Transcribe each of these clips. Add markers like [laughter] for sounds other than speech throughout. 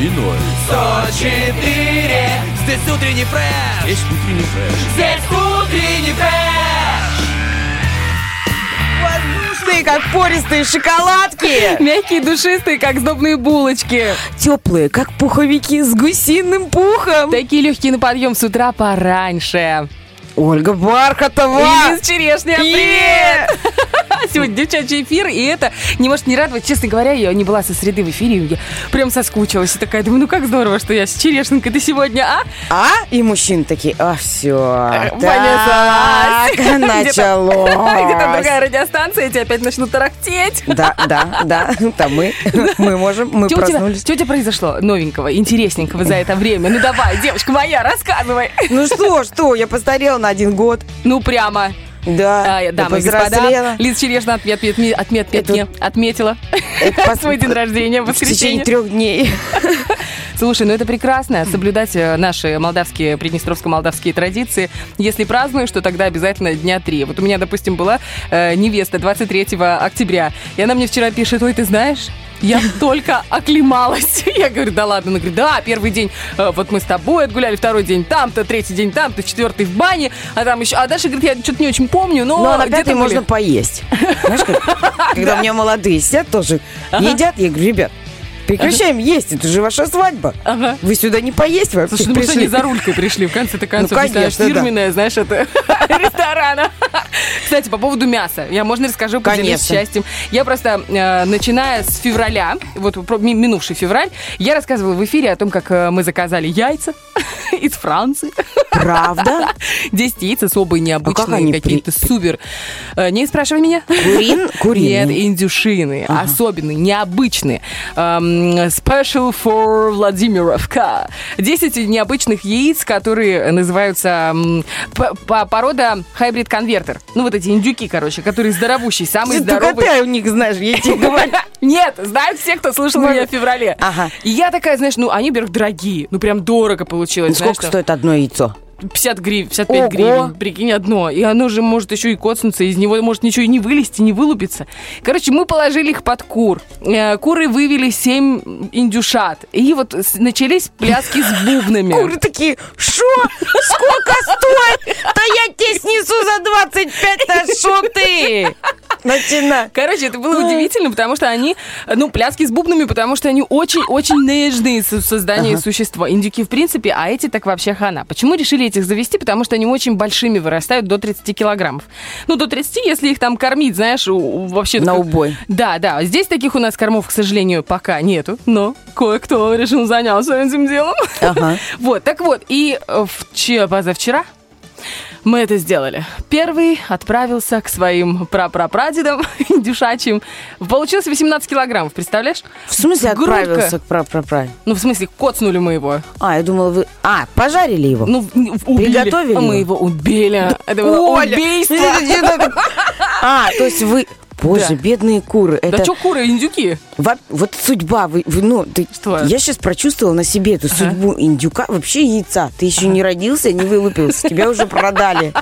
И ноль. 104 Здесь утренний фреш Есть утренний фреш. Здесь утренний фреш Воздушные, как пористые шоколадки. Мягкие, душистые, как сдобные булочки. Теплые, как пуховики с гусиным пухом. Такие легкие на подъем с утра пораньше. Ольга Бархатова. И Лиз Черешня, привет! [laughs] Сегодня девчачий эфир, и это не может не радовать. Честно говоря, я не была со среды в эфире, я прям соскучилась. И такая, думаю, ну как здорово, что я с Черешенкой ты сегодня, а? А? И мужчины такие, а, все. Понеслась. [laughs] [laughs] Где-то- началось. Где-то другая радиостанция, эти опять начнут тарахтеть. Да, да, да. Там мы, мы можем, мы проснулись. что у тебя произошло новенького, интересненького за это время? Ну давай, девочка моя, рассказывай. Ну что, что, я постарела на один год. Ну прямо. Да, А, дамы и господа, Лиза Черешна отмет, отмет, отмет, Это- отметила Это [laughs] свой день рождения в В течение воскресенье. трех дней. [laughs] Слушай, ну это прекрасно, соблюдать э, наши молдавские, приднестровско-молдавские традиции. Если празднуешь, то тогда обязательно дня три. Вот у меня, допустим, была э, невеста 23 октября, и она мне вчера пишет, ой, ты знаешь, я только оклемалась. [laughs] Я говорю, да ладно. Она говорит, да, первый день э, вот мы с тобой отгуляли, второй день там-то, третий день там-то, четвертый в бане, а там еще... А дальше, говорит, я что-то не очень помню, но... Ну, а на где-то пятый были». можно поесть. Знаешь, как- когда у меня молодые сидят тоже, едят, я говорю, ребят, прекращаем есть, это же ваша свадьба. Ага. Вы сюда не поесть вообще Слушай, ну, пришли. они за рулькой пришли, в конце-то концов. Ну, не знаю, конечно, да. фирменная, знаешь, это [laughs] ресторана. Кстати, по поводу мяса. Я, можно расскажу, поделюсь счастьем. Я просто, э, начиная с февраля, вот про- ми- минувший февраль, я рассказывала в эфире о том, как э, мы заказали яйца [laughs] из Франции. Правда? [laughs] 10 яиц особые, необычные, А они при- какие-то супер. Э, Не спрашивай меня. Курин? Нет, Куриные. индюшины, особенные, необычные. Эм, special for Владимировка. 10 необычных яиц, которые называются по- порода хайбрид конвертер. Ну, вот эти индюки, короче, которые здоровущие, самые Ты только здоровые. ты у них знаешь, я тебе говорю. [laughs] Нет, знают все, кто слушал Ну, меня в феврале. Ага. И я такая, знаешь, ну, они, во-первых, дорогие. Ну, прям дорого получилось. Сколько стоит одно яйцо? 50 гривен, 55 Ого. гривен, прикинь, одно. И оно же может еще и коцнуться, из него может ничего и не вылезти, не вылупиться. Короче, мы положили их под кур. Э, Куры вывели 7 индюшат. И вот начались пляски с бубнами. Куры такие, шо? Сколько стоит? Да я тебе снесу за 25, да шо ты? Начинай. Короче, это было удивительно, потому что они, ну, пляски с бубнами, потому что они очень-очень нежные со- создания существа. Индюки, в принципе, а эти так вообще хана. Почему решили этих завести? Потому что они очень большими вырастают, до 30 килограммов. Ну, до 30, если их там кормить, знаешь, вообще... На убой. Да, да. Здесь таких у нас кормов, к сожалению, пока нету, но кое-кто решил заняться этим делом. Ага. [laughs] Вот, так вот, и э, вчера, позавчера мы это сделали. Первый отправился к своим прапрапрадедам [laughs] индюшачьим. Получилось 18 килограммов, представляешь? В смысле Грудка. отправился к пра-пра-пра? Ну, в смысле, коцнули мы его. А, я думала, вы... А, пожарили его? Ну, убили. Приготовили Мы его? убили. Это было Оля! убийство. [laughs] А, то есть вы... Боже, Да. бедные куры. Да Это что куры, индюки? во- вот судьба. Вы, вы, ну, ты, Что? Я сейчас прочувствовала на себе эту судьбу индюка, вообще яйца. Ты еще не родился, не вылупился, тебя уже продали.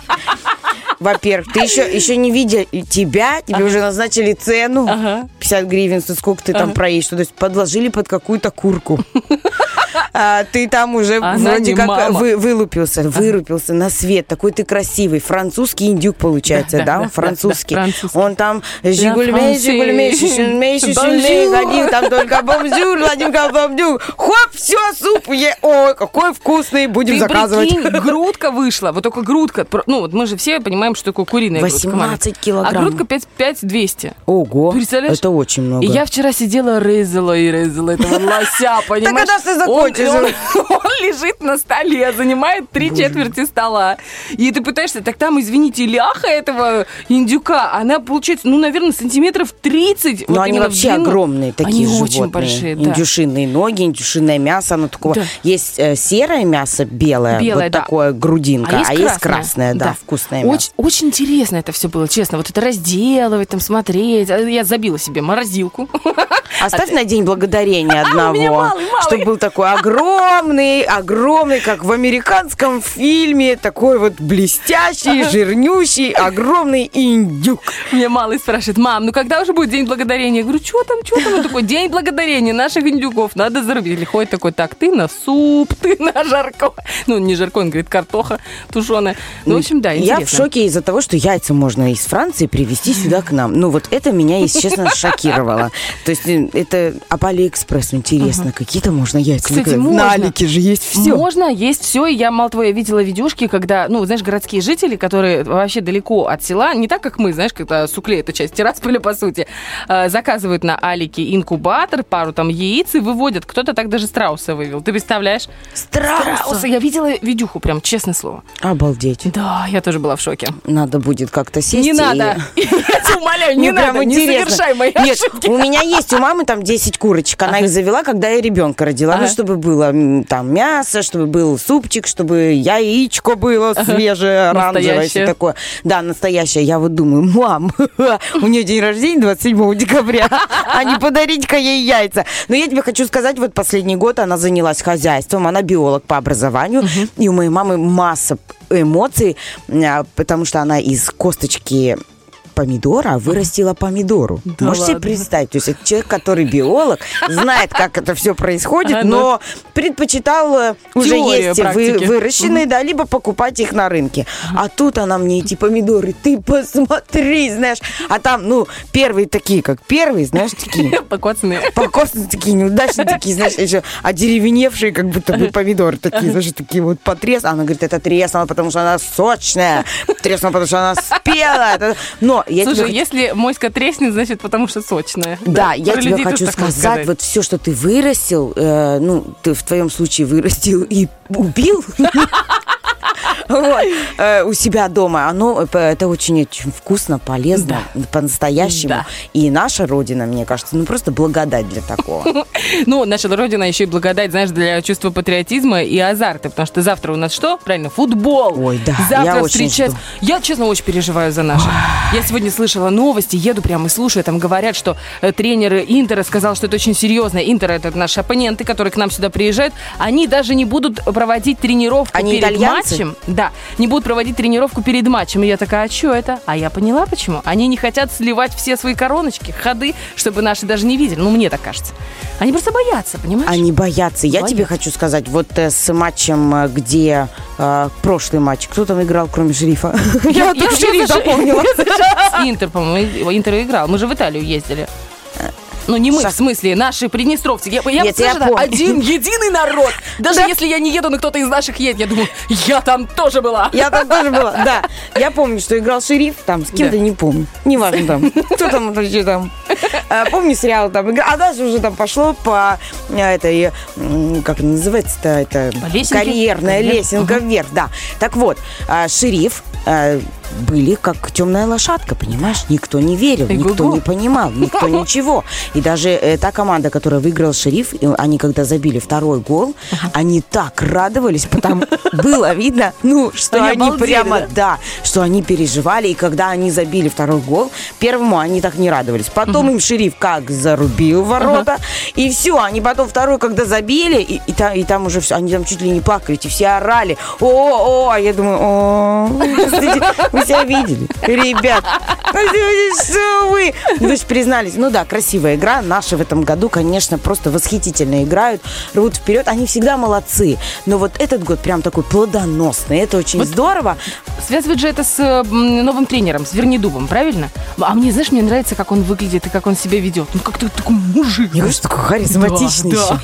Во-первых, ты еще, еще не видя тебя, тебе уже назначили цену. Ага. 50 гривен, то сколько ты там проедешь. То есть подложили под какую-то курку. А ты там уже Она вроде как мама. вы, вылупился, вырупился на свет. Такой ты красивый. Французский индюк получается, Да, да? да, Он да, французский. Он там [laughs] жигульмей, жигульмей, шишульмей, шишульмей, ходил, там только бомжур, Владимир бомжур. Хоп, все, суп, е, ой, какой вкусный, будем Ты заказывать. прикинь, грудка вышла, вот только грудка. Ну, вот мы же все понимаем, что такое куриная грудка. 18 маленькая. килограмм. А грудка 5, 5200. Ого, Представляешь? это очень много. И я вчера сидела, резала и резала этого лося, [laughs] понимаешь? когда ж ты Он он, [laughs] он лежит на столе, занимает три четверти стола. И ты пытаешься, так там, извините, ляха этого индюка, она получается, ну, наверное, сантиметров 30. Но вот они вообще длину. огромные такие Они животные. очень большие, да. Индюшиные ноги, индюшиное мясо, оно такого. Да. Есть э, серое мясо, белое, Белое, вот да. такое грудинка, а есть, красное, да, вкусное мясо. Очень, очень интересно это все было, честно. Вот это разделывать, там смотреть. А Я забила себе морозилку. Оставь [laughs] на день благодарения [laughs] А, одного, малый, малый. чтобы был такой огромный, огромный, как в американском фильме, такой вот блестящий, жирнющий, огромный индюк. Мне малый спрашивает, мам, ну когда уже будет День Благодарения? Я говорю, что там, что там? Он такой, День Благодарения наших индюков, надо зарубить. Или ходит такой, так, ты на суп, ты на жарко. Ну, не жарко, он говорит, картоха тушеная. Ну, в общем, да, Я интересно. в шоке из-за того, что яйца можно из Франции привезти сюда к нам. Ну, вот это меня, если честно, [laughs] шокировало. То есть э, это а по Алиэкспрессу интересно, какие-то можно яйца. Кстати, можно. На Алике же есть все. Можно, есть все. И я, мало того, я видела видюшки, когда, ну, знаешь, городские жители, которые вообще далеко от села, не так, как мы, знаешь, когда Сукле, это часть Тирасполя, по сути, э, заказывают на Алике инкубатор, пару там яиц и выводят. Кто-то так даже страуса вывел. Ты представляешь? Страуса. Я видела видюху, прям, честное слово. Обалдеть. Да, я тоже была в шоке. Надо будет как-то сесть. Не и- надо. [laughs] [laughs] Я тебя умоляю, не надо, не совершай мои Нет, ошибки. у меня есть у мамы там 10 курочек. Она их завела, когда я ребенка родила. Ну, Ага. Чтобы было там мясо, чтобы был супчик, чтобы яичко было свежее, оранжевое, все такое. Да, настоящее. Я вот думаю, мам, [laughs] у нее день рождения 27 декабря, [laughs] а не подарить-ка ей яйца. Но я тебе хочу сказать, вот последний год она занялась хозяйством, она биолог по образованию, и у моей мамы масса эмоций, а, потому что она из косточки помидора вырастила помидору. Да Можете себе ладно? представить? То есть это человек, который биолог, знает, как это все происходит, А, но предпочитал э, уже есть вы- выращенные, да, либо покупать их на рынке. А тут она мне эти помидоры, ты посмотри, знаешь. А там, ну, первые такие, как первые, знаешь, такие [laughs] Покоцанные. покосные такие, неудачные такие, знаешь, еще одеревеневшие, как будто бы помидоры такие, знаешь, такие вот потрес. Она говорит, это треснуло, потому что она сочная, треснула, потому что она спелая. Но я Слушай, хочу- если моська треснет, значит, потому что сочная. да, я Про тебе хочу можно сказать, вот все, что ты вырастил, э, ну, ты в твоем случае вырастил и убил [laughs] [laughs] у себя дома, оно э, это очень, вкусно, полезно, по-настоящему. И наша родина, мне кажется, ну просто благодать для такого. [laughs] Ну, наша Родина еще и благодать, знаешь, для чувства патриотизма и азарта, потому что завтра у нас что? Правильно, футбол. Ой, да, Завтра встречать. Я, честно, очень переживаю за наших. Я сегодня слышала новости, еду прямо и слушаю, там говорят, что э, тренер Интера сказал, что это очень серьезно. Интер это наши оппоненты, которые к нам сюда приезжают. Они даже не будут проводить тренировку Они перед итальянцы? Матчем. Да, не будут проводить тренировку перед матчем. И я такая, а что это? А я поняла, почему. Они не хотят сливать все свои короночки, ходы, чтобы наши даже не видели. Ну, мне так кажется. Они просто боятся, понимаешь? Они боятся. Я тебе Боятся. хочу сказать, вот э, с матчем, э, где э, прошлый матч, кто там играл, кроме шерифа? [laughs] Я только шериф запомнила. [laughs] Интер, по-моему, Интер играл. Мы же в Италию ездили. Ну, не мы, Шах- в смысле, наши приднестровцы. Я, я, Нет, я помню. один [laughs] единый народ. Даже если я не еду, но кто-то из наших едет, я думаю, я там тоже была. Я там [laughs] тоже была, да. Я помню, что играл шериф там, с кем-то Да. не помню. Неважно там. Кто там вообще там. А, Помню, сериал там играл. А дальше уже там пошло по э, этой, как называется-то, это карьерная Карьер- лесенка вверх, да. Так вот, а, шериф были как темная лошадка, понимаешь? Никто не верил, Эй, никто го-го. не понимал, никто [laughs] ничего. И даже э, та команда, которая выиграла шериф, и они когда забили второй гол, они так радовались, потому [laughs] было видно, ну, что Они прямо, да? да, что они переживали, и когда они забили второй гол, первому они так не радовались. Потом им шериф как зарубил ворота, и все, они потом второй, когда забили, и, и там, и там уже все, они там чуть ли не плакали, и все орали, о, о, а я думаю, о, [laughs] вы себя видели, ребят, что вы? Вы же признались, ну да, красивая игра, наши в этом году, конечно, просто восхитительно играют, рвут вперед, они всегда молодцы, но вот этот год прям такой плодоносный, это очень здорово. Связывает же это с новым тренером, с Вернидубом, правильно? А мне, знаешь, мне нравится, как он выглядит и как он себя ведет. Ну, как-то такой мужик. Мне кажется, такой харизматичный Да, еще.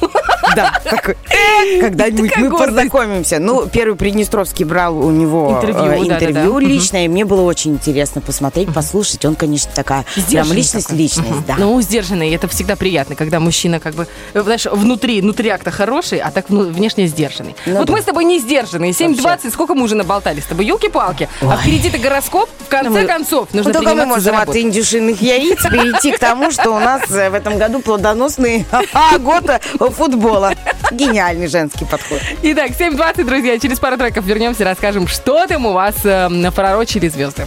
Да, такой, «Э, когда-нибудь мы познакомимся. Ну, первый Приднестровский брал у него Интервью, э, интервью личное, и мне было очень интересно посмотреть, послушать. Он, конечно, такая прям личность, личность, да. Ну, сдержанный, это всегда приятно, когда мужчина как бы, э, знаешь, внутри, внутри акта хороший, а так внешне сдержанный. Ну вот мы с тобой не сдержанные. 7.20, сколько мы уже наболтали с тобой? Елки-палки. А впереди-то гороскоп. В конце Ну, концов, нужно Ну, только мы можем от индюшиных яиц перейти к тому, что у нас э, в этом году плодоносный [laughs] год футбола. Гениальный женский подход. Итак, 7.20, друзья. Через пару треков вернемся, расскажем, что там у вас э, напророчили звезды.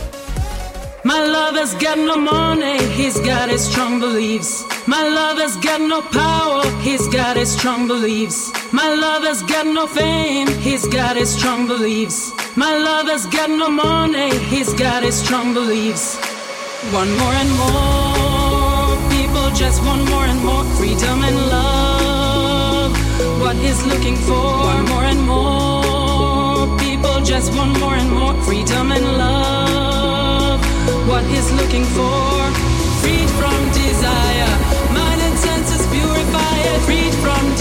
My love has got no money, he's got his strong beliefs. My love has got no power, he's got his strong beliefs. My love has got no fame, he's got his strong beliefs. My love has got no money, he's got his strong beliefs. One more and more people just want more and more freedom and love. What he's looking for, one more and more people just want more and more. Freedom and love. What he's looking for, freed from desire, mind and senses purify it, freed from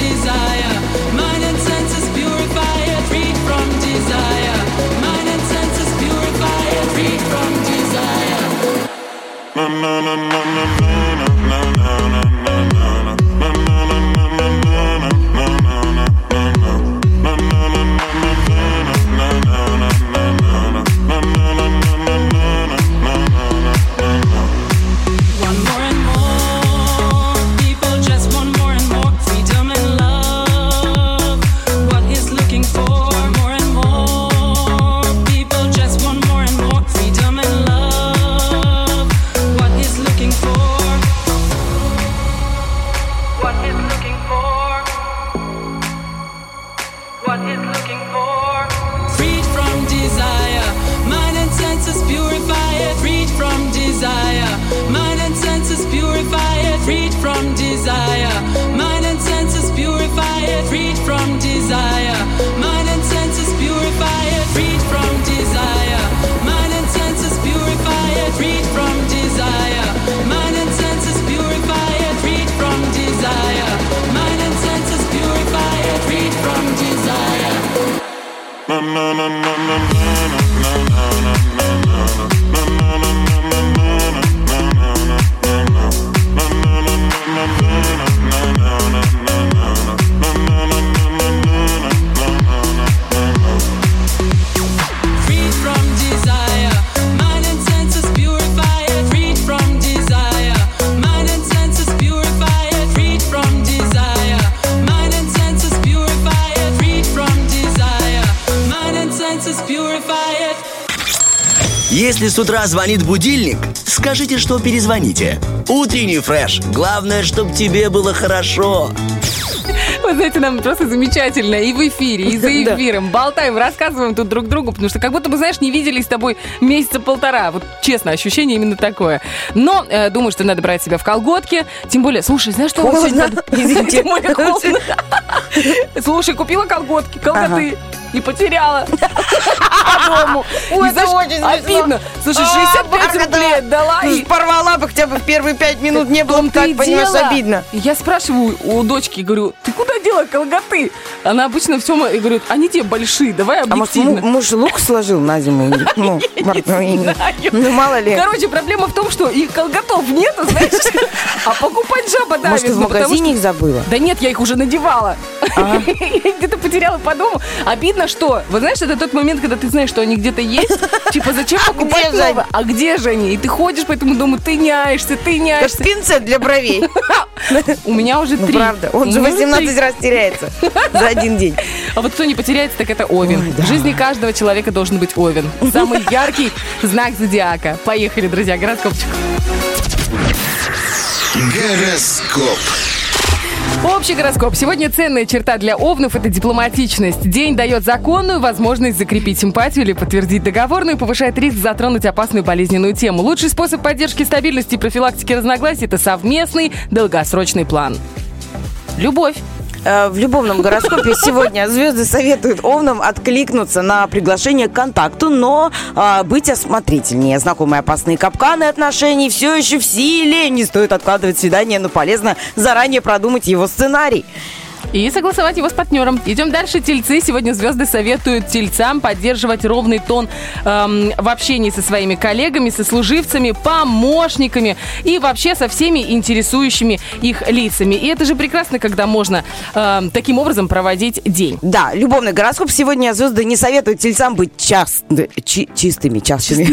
с утра звонит будильник, скажите, что перезвоните. Утренний фреш. Главное, чтобы тебе было хорошо. Вы знаете, нам просто замечательно и в эфире, и за [laughs] эфиром. Болтаем, рассказываем тут друг другу, потому что как будто бы, знаешь, не виделись с тобой месяца полтора. Вот честно, ощущение именно такое. Но э, думаю, что надо брать себя в колготки. Тем более, слушай, знаешь, что вот сегодня [laughs] [laughs] Холодно. надо- Извините. Тем более холодно. Слушай, купила колготки, колготы. И потеряла по дому. Ой, это очень. Обидно. Слушай, А, 65 Бархатова. рублей отдала. И- Порвала бы хотя бы в первые пять минут, не было бы так, понимаешь, обидно. Я спрашиваю у дочки, говорю, ты куда дела колготы? Она обычно все, и говорит, они тебе большие, давай А может, объективно. му- муж лук сложил на зиму? [laughs] Ну, ну, мало ли. Короче, проблема в том, что их колготов нету, знаешь, [laughs] а покупать жаба давит. Может, ты в ну, магазине их забыла? Да нет, я их уже надевала. А. [laughs] Где-то потеряла по дому. Обидно, что, вы знаешь, это тот момент, когда ты знаешь, что они где-то есть. Типа, зачем покупать же они? новое? А где же они? И ты ходишь по этому дому, ты няешься, ты няешься. пинцет для бровей. У меня уже Ну, три. правда. Он же меня уже 18 три. раз теряется за один день. А вот кто не потеряется, так это Овен. В жизни каждого человека должен быть Овен. Самый [laughs] яркий знак зодиака. Поехали, друзья, гороскопчик. Гороскоп. Общий гороскоп. Сегодня ценная черта для овнов – это дипломатичность. День дает законную возможность закрепить симпатию или подтвердить договорную повышает риск затронуть опасную болезненную тему. Лучший способ поддержки стабильности и профилактики разногласий – это совместный долгосрочный план. Любовь. Э, В любовном гороскопе сегодня звезды советуют овнам откликнуться на приглашение к контакту, но а, быть осмотрительнее. Знакомые опасные капканы отношений все еще в силе. Не стоит откладывать свидание, но полезно заранее продумать его сценарий. И согласовать его с партнером. Идем дальше. Тельцы. Сегодня звезды советуют тельцам поддерживать ровный тон эм, в общении со своими коллегами, со служивцами, помощниками и вообще со всеми интересующими их лицами. И это же прекрасно, когда можно эм, таким образом проводить день. Да, любовный гороскоп. Сегодня звезды не советуют тельцам быть част... чи- чистыми, частыми.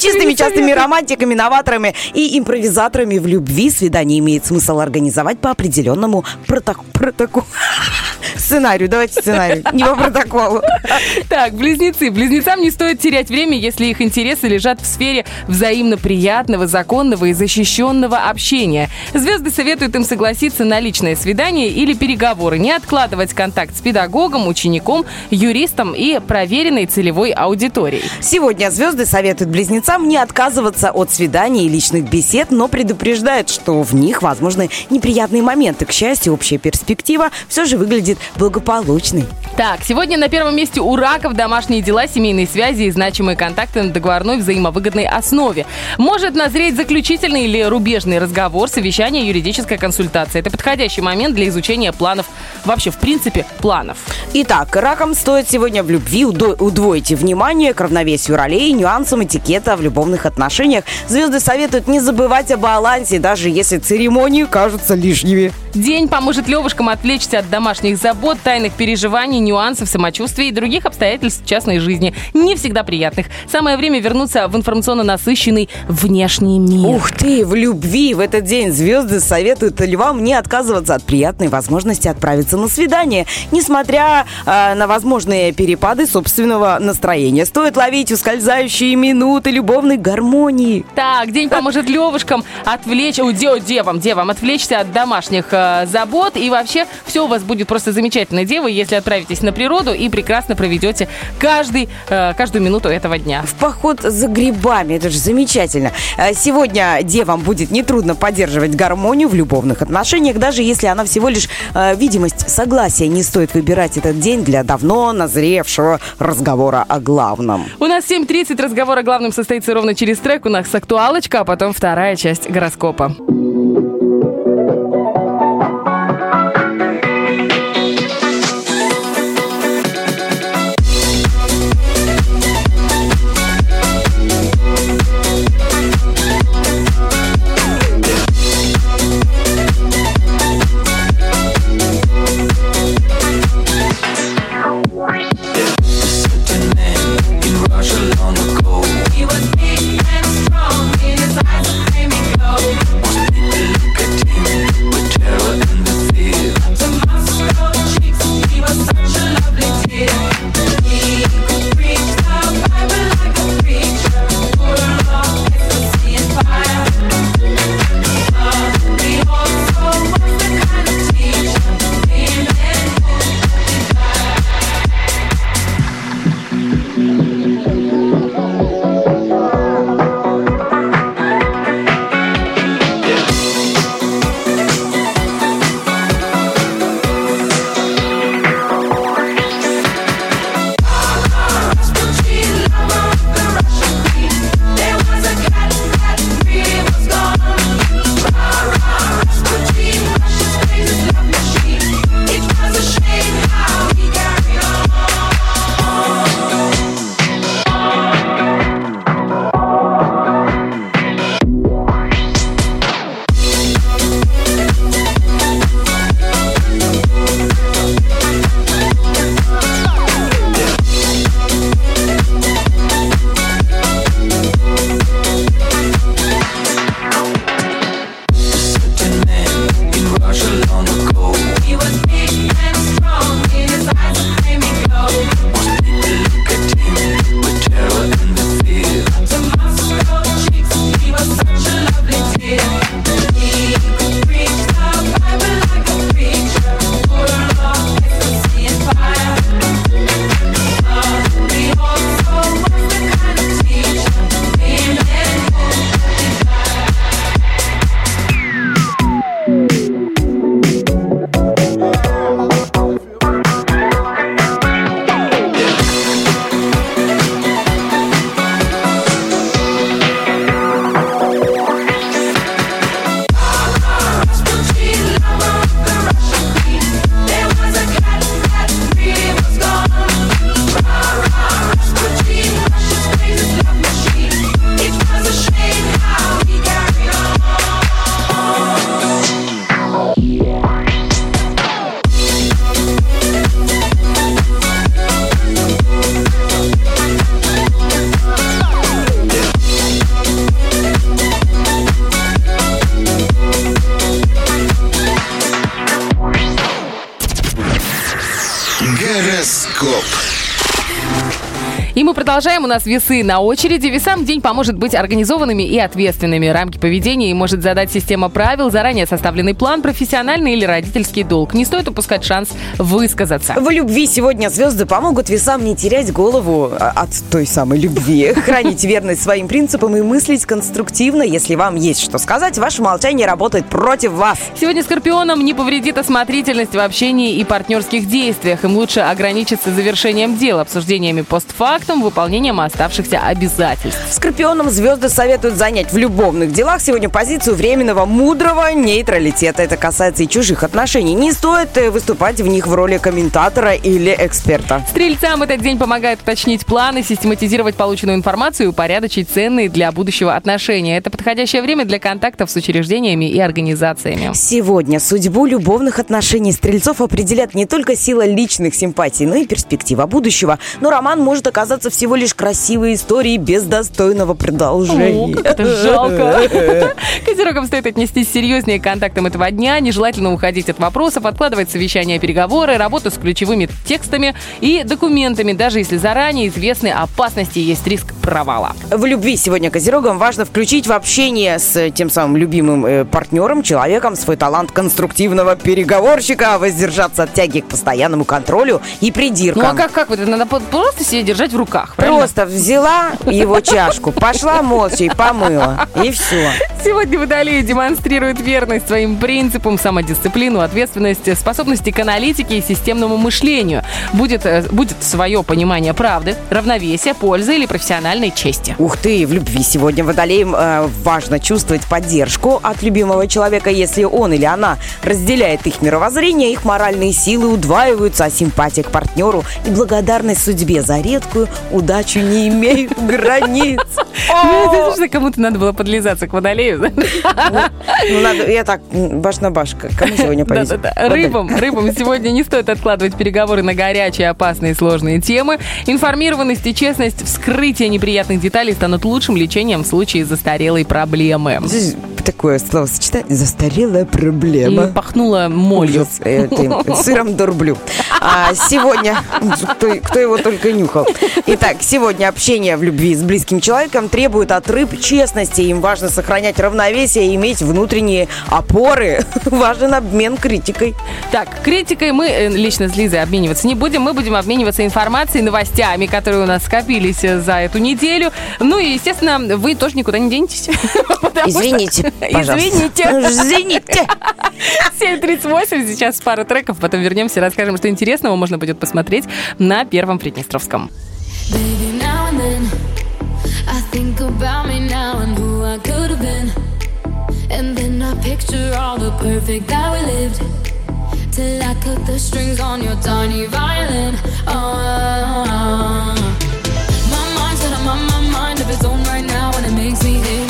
Чистыми, [laughs] частыми романтиками, новаторами и импровизаторами в любви. Свидание имеет смысл организовать по определенному проток- протоколу. Сценарию, давайте сценарий. Не по протоколу. Так, близнецы. Близнецам не стоит терять время, если их интересы лежат в сфере взаимно приятного, законного и защищенного общения. Звезды советуют им согласиться на личное свидание или переговоры, не откладывать контакт с педагогом, учеником, юристом и проверенной целевой аудиторией. Сегодня звезды советуют близнецам не отказываться от свиданий и личных бесед, но предупреждают, что в них возможны неприятные моменты. К счастью, общая перспектива все же выглядит благополучной. Так, сегодня на первом месте у раков домашние дела, семейные связи и значимые контакты на договорной взаимовыгодной основе. Может назреть заключительный или рубежный разговор, совещание, юридическая консультация. Это подходящий момент для изучения планов, вообще, в принципе, планов. Итак, ракам стоит сегодня в любви удвоить внимание к равновесию ролей, нюансам этикета в любовных отношениях. Звезды советуют не забывать о балансе, даже если церемонии кажутся лишними. День поможет левушкам отвлечься от домашних забот, тайных переживаний, нюансов самочувствия и других обстоятельств частной жизни, не всегда приятных. Самое время вернуться в информационно насыщенный внешний мир. Ух ты, в любви в этот день звезды советуют львам не отказываться от приятной возможности отправиться на свидание, несмотря э, на возможные перепады собственного настроения. Стоит ловить ускользающие минуты любовной гармонии. Так, день поможет левушкам отвлечь, у де- девам, девам отвлечься от домашних э, забот. И вообще все у вас будет просто замечательно, девы, если отправитесь на природу и прекрасно проведете каждый, э, каждую минуту этого дня. В поход за грибами, это же замечательно. Э, Сегодня девам будет нетрудно поддерживать гармонию в любовных отношениях, даже если она всего лишь э, видимость согласия. Не стоит выбирать этот день для давно назревшего разговора о главном. У нас 7.30, разговор о главном состоится ровно через трек. У нас актуалочка, а потом вторая часть гороскопа. Нас весы на очереди. Весам день поможет быть организованными и ответственными. Рамки поведения может задать система правил, заранее составленный план, профессиональный или родительский долг. Не стоит упускать шанс высказаться. В любви сегодня звезды помогут весам не терять голову а, от той самой любви, [laughs] хранить верность своим принципам и мыслить конструктивно. Если вам есть что сказать, ваше молчание работает против вас. Сегодня скорпионам не повредит осмотрительность в общении и партнерских действиях. Им лучше ограничиться завершением дел, обсуждениями постфактум, выполнением оставшихся обязательств. Скорпионам звезды советуют занять в любовных делах сегодня позицию временного мудрого нейтралитета. Это касается и чужих отношений. Не стоит э, выступать в них в роли комментатора или эксперта. Стрельцам этот день помогает уточнить планы, систематизировать полученную информацию и упорядочить ценные для будущего отношения. Это подходящее время для контактов с учреждениями и организациями. Сегодня судьбу любовных отношений стрельцов определят не только сила личных симпатий, но и перспектива будущего. Но роман может оказаться всего лишь красивой историей без достойного продолжения. О, как это жалко. [laughs] Козерогам стоит отнестись серьезнее к контактам этого дня, нежелательно уходить от вопросов, откладывать совещания, переговоры, работу с ключевыми текстами и документами, даже если заранее известны опасности есть риск провала. В любви сегодня козерогам важно включить в общение с тем самым любимым э, партнером, человеком, свой талант конструктивного переговорщика, воздержаться от тяги к постоянному контролю и придиркам. Ну а как, как вот это? Надо просто себе держать в руках, правильно? Просто взяла его чашку, пошла молча и помыла. И все. Сегодня Водолеи демонстрируют верность своим принципам, самодисциплину, ответственность, способности к аналитике и системному мышлению. Будет, э, будет свое понимание правды, равновесия, пользы или профессиональной чести. Ух ты, в любви сегодня водолеям э, важно чувствовать поддержку от любимого человека, если он или она разделяет их мировоззрение, их моральные силы удваиваются, а симпатия к партнеру и благодарность судьбе за редкую удачу не имеют [laughs] границ. Ну, кому-то надо было подлизаться к водолею. Ну, надо, я так, баш на баш, кому сегодня повезет? Да-да-да. Рыбам, рыбам сегодня не стоит откладывать переговоры на горячие, опасные, сложные темы. Информированность и честность, вскрытие неприятных деталей станут лучшим лечением в случае застарелой проблемы. Здесь Такое словосочетание. Застарелая И проблема. пахнуло молью. Ужас. Э, сыром дурблю. А сегодня, кто, кто его только нюхал. Итак, сегодня общение в любви с близким человеком требует от рыб честности. Им важно сохранять равновесие иметь внутренние опоры. [laughs] Важен обмен критикой. Так, критикой мы э, лично с Лизой обмениваться не будем. Мы будем обмениваться информацией, новостями, которые у нас скопились э, за эту неделю. Ну и, естественно, вы тоже никуда не денетесь. [laughs] Извините, [laughs] пожалуйста. Извините. Извините. 7.38, сейчас пара треков, потом вернемся, расскажем, что интересного можно будет посмотреть на Первом Приднестровском. Baby, now and then I think about me And then I picture all the perfect that we lived. Till I cut the strings on your tiny violin. Oh, my mind's got my, my mind of its own right now, and it makes me hate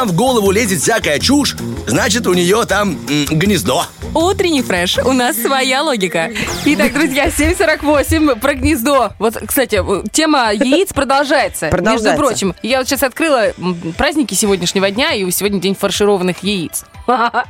Вам в голову лезет всякая чушь, значит у нее там м, гнездо. Утренний фреш. У нас своя логика. Итак, друзья, 7.48 про гнездо. Вот, кстати, тема яиц продолжается. Продолжается. Между прочим, я вот сейчас открыла праздники сегодняшнего дня, и сегодня день фаршированных яиц. [laughs]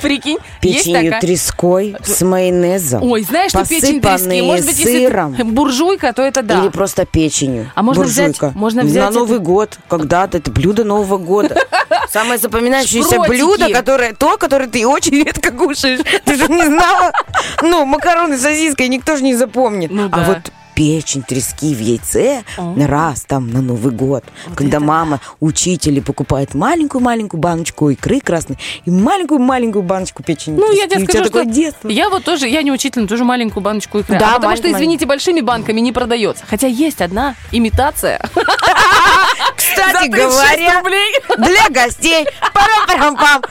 Прикинь, Печенью такая... треской с майонезом. Ой, знаешь, что печень трески? Может быть, если сыром. ты буржуйка, то это да. Или просто печенью. А можно взять- Буржуйка. можно взять На это- Новый год. Когда-то это блюдо Нового года. [laughs] Самое запоминающееся Шпротики. блюдо, которое то, которое ты очень редко кушаешь. Ты же не знала? Ну, макароны с сосиской никто же не запомнит. Ну А да. вот печень трески в яйце раз там на Новый год, когда мама учители покупает маленькую-маленькую баночку икры красной и маленькую-маленькую баночку печени Ну, я тебе скажу, такое что детство. я вот тоже, я не учитель, но тоже маленькую баночку икры. Да, а потому что, извините, большими банками не продается. Хотя есть одна имитация. [laughs] Кстати За 36 говоря, для гостей. Парам-парам-пам.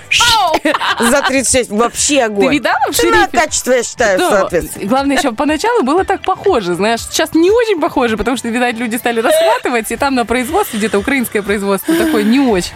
За 36. Вообще огонь. Ты видала в шерифе? качество, я считаю, соответственно. главное, еще поначалу было так похоже, знаешь. Сейчас не очень похоже, потому что, видать, люди стали расхватывать, и там на производстве, где-то украинское производство, такое не очень.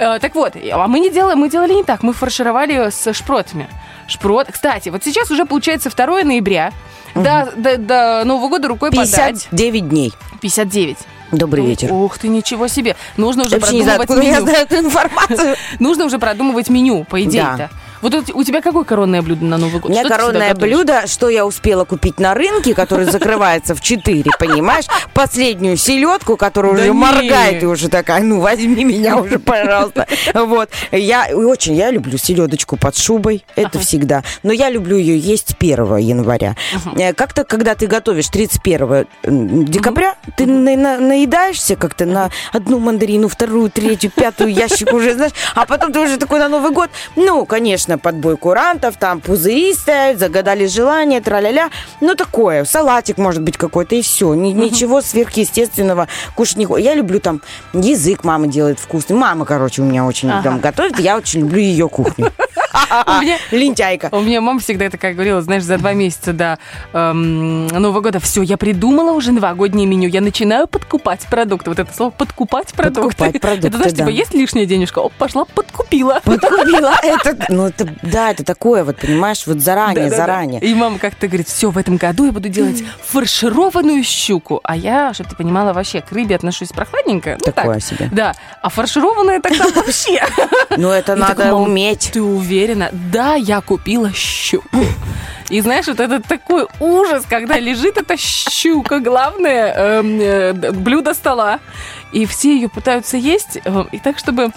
Э, Так вот, а мы не делаем, мы делали не так, мы фаршировали с шпротами. Шпрот. Кстати, вот сейчас уже получается 2 ноября. До, до, до Нового года рукой подать. 59 дней. 59. Добрый вечер. Ух ты, ничего себе. Нужно уже вообще не знаю, продумывать откуда я меню. знаю эту информацию. [laughs] Нужно уже продумывать меню, по идее-то. Да. Вот у у тебя какое коронное блюдо на Новый год? У меня Что коронное блюдо, что я успела купить на рынке, который закрывается в 4, понимаешь? Последнюю селедку, которая уже моргает и уже такая, ну возьми меня уже, пожалуйста. Вот. Я очень, я люблю селедочку под шубой, это всегда. Но я люблю ее есть 1 января. Э, Как-то, когда ты готовишь 31 декабря, ты на- на- наедаешься как-то на одну мандарину, вторую, третью, пятую ящик уже, знаешь, а потом ты уже такой на Новый год, ну, конечно, подбой курантов, там пузыри стоят, загадали желание, тра-ля-ля, ну, такое, салатик, может быть, какой-то, и все, ничего сверхъестественного кушать не Я люблю там, язык мама делает вкусный, мама, короче, у меня очень там готовит, я очень люблю ее кухню. [laughs] Лентяйка. У меня мама всегда такая говорила, знаешь, за два месяца до эм, Нового года, все, я придумала уже новогоднее меню, я начинаю подкупать продукты. Вот это слово «подкупать продукты». Подкупать продукты, [laughs] Это, знаешь, типа, есть лишняя денежка? Оп, пошла, подкупила. [laughs] Подкупила. Это, ну, это, да, это такое вот, понимаешь, вот заранее, заранее. И мама как-то говорит, все, в этом году я буду делать фаршированную щуку. А я, чтобы ты понимала, вообще к рыбе отношусь прохладненько. Ну, Такое так. себе. Да. А фаршированная тогда вообще. Ну, это так, надо уметь. Ты уверена? Да, я купила щуку. И знаешь, вот это такой ужас, когда лежит эта щука, главное э, д- блюдо стола. И все ее пытаются есть, э, и так, чтобы... «М,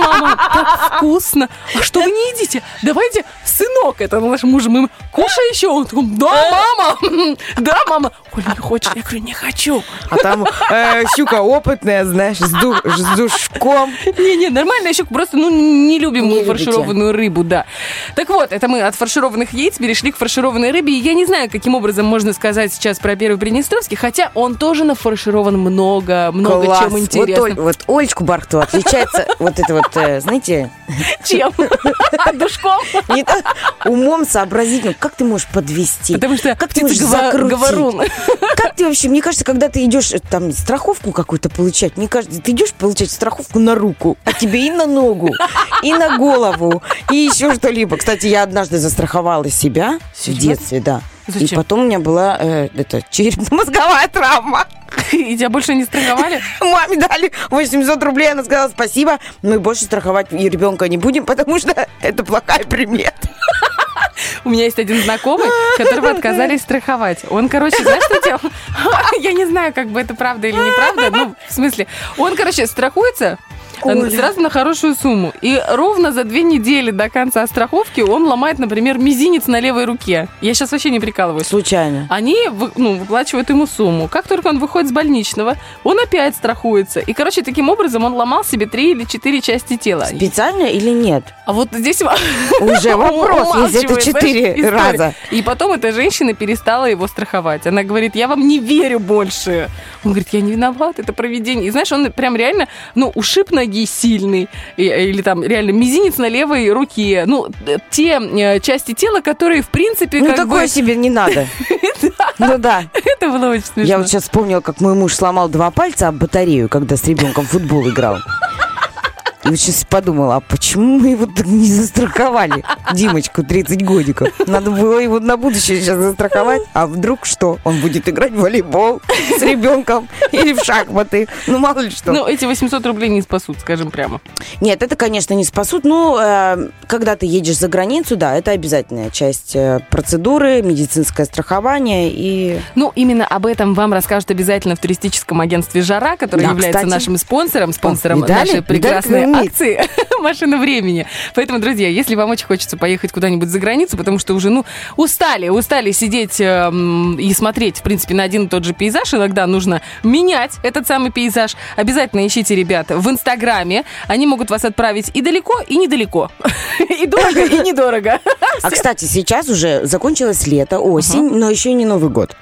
Мама, так вкусно. А что вы не едите? Давайте, сынок, это наш муж, мы кушай еще. Он такой, да, мама, да, мама. Коль, не хочешь? Я говорю, не хочу. А там э, щука опытная, знаешь, с, ду- с душком. Не-не, нормальная щука, просто ну, не любим Не мы любите. фаршированную рыбу, да. Так вот, это мы от фаршированных яиц перешли к фаршированной рыбе. И я не знаю, каким образом можно сказать сейчас про первый Приднестровский, хотя он тоже нафарширован много, много Класс. чем Вот, интересным. Оль- вот Олечку Барту отличается вот это вот, э, знаете, Чем? [laughs] Душком? умом сообразительным. Как ты можешь подвести? Потому что как ты можешь закрутить? говорун. Как ты вообще, мне кажется, когда ты идешь э, там страховку какую-то получать, мне кажется, ты идешь получать страховку на руку, а тебе и на ногу, и на голову, и еще что-либо. Кстати, я однажды застраховала себя в Серьезно? детстве, да. И потом у меня была э, это, черепно-мозговая травма. И тебя больше не страховали? Маме дали 800 рублей, она сказала спасибо, мы больше страховать и ребенка не будем, потому что это плохая примета. У меня есть один знакомый, которого отказались страховать. Он, короче, знаешь, что делал? [laughs] Я не знаю, как бы это правда или неправда. Ну, в смысле, он, короче, страхуется э, Оля. сразу на хорошую сумму. И ровно за две недели до конца страховки он ломает, например, мизинец на левой руке. Я сейчас вообще не прикалываюсь. Случайно. Они ну, выплачивают ему сумму. Как только он выходит с больничного, он опять страхуется. И, короче, таким образом он ломал себе три или четыре части тела. Специально или нет? А вот здесь Уже [laughs] вопрос, если это четыре раза. И потом эта женщина перестала его страховать. Она говорит, я вам не верю больше. Он говорит, я не виноват, это проведение. И знаешь, он прям реально, ну, ушиб ноги сильный. И- или там реально мизинец на левой руке. Ну, те э, части тела, которые, в принципе, Ну, такое бы... себе не надо. [laughs] Ну да. Это было очень смешно. Я вот сейчас вспомнила, как мой муж сломал два пальца об батарею, когда с ребенком в футбол играл. И вот сейчас подумала, а почему мы его так не застраховали? Димочку, 30 годиков. Надо было его на будущее сейчас застраховать. А вдруг что? Он будет играть в волейбол с ребенком или в шахматы. Ну, мало ли что. Ну, эти 800 рублей не спасут, скажем прямо. Нет, это, конечно, не спасут. Но э, когда ты едешь за границу, да, это обязательная часть э, процедуры, медицинское страхование и... Ну, именно об этом вам расскажут обязательно в туристическом агентстве «Жара», которое Да, является кстати. нашим спонсором, спонсором видали? нашей прекрасной акции [laughs] «Машина времени». Поэтому, друзья, если вам очень хочется поехать куда-нибудь за границу, потому что уже, ну, устали, устали сидеть эм, и смотреть, в принципе, на один и тот же пейзаж, иногда нужно менять этот самый пейзаж, обязательно ищите ребят в Инстаграме. Они могут вас отправить и далеко, и недалеко. [laughs] И дорого, и недорого. А, кстати, сейчас уже закончилось лето, осень, но еще не Новый год.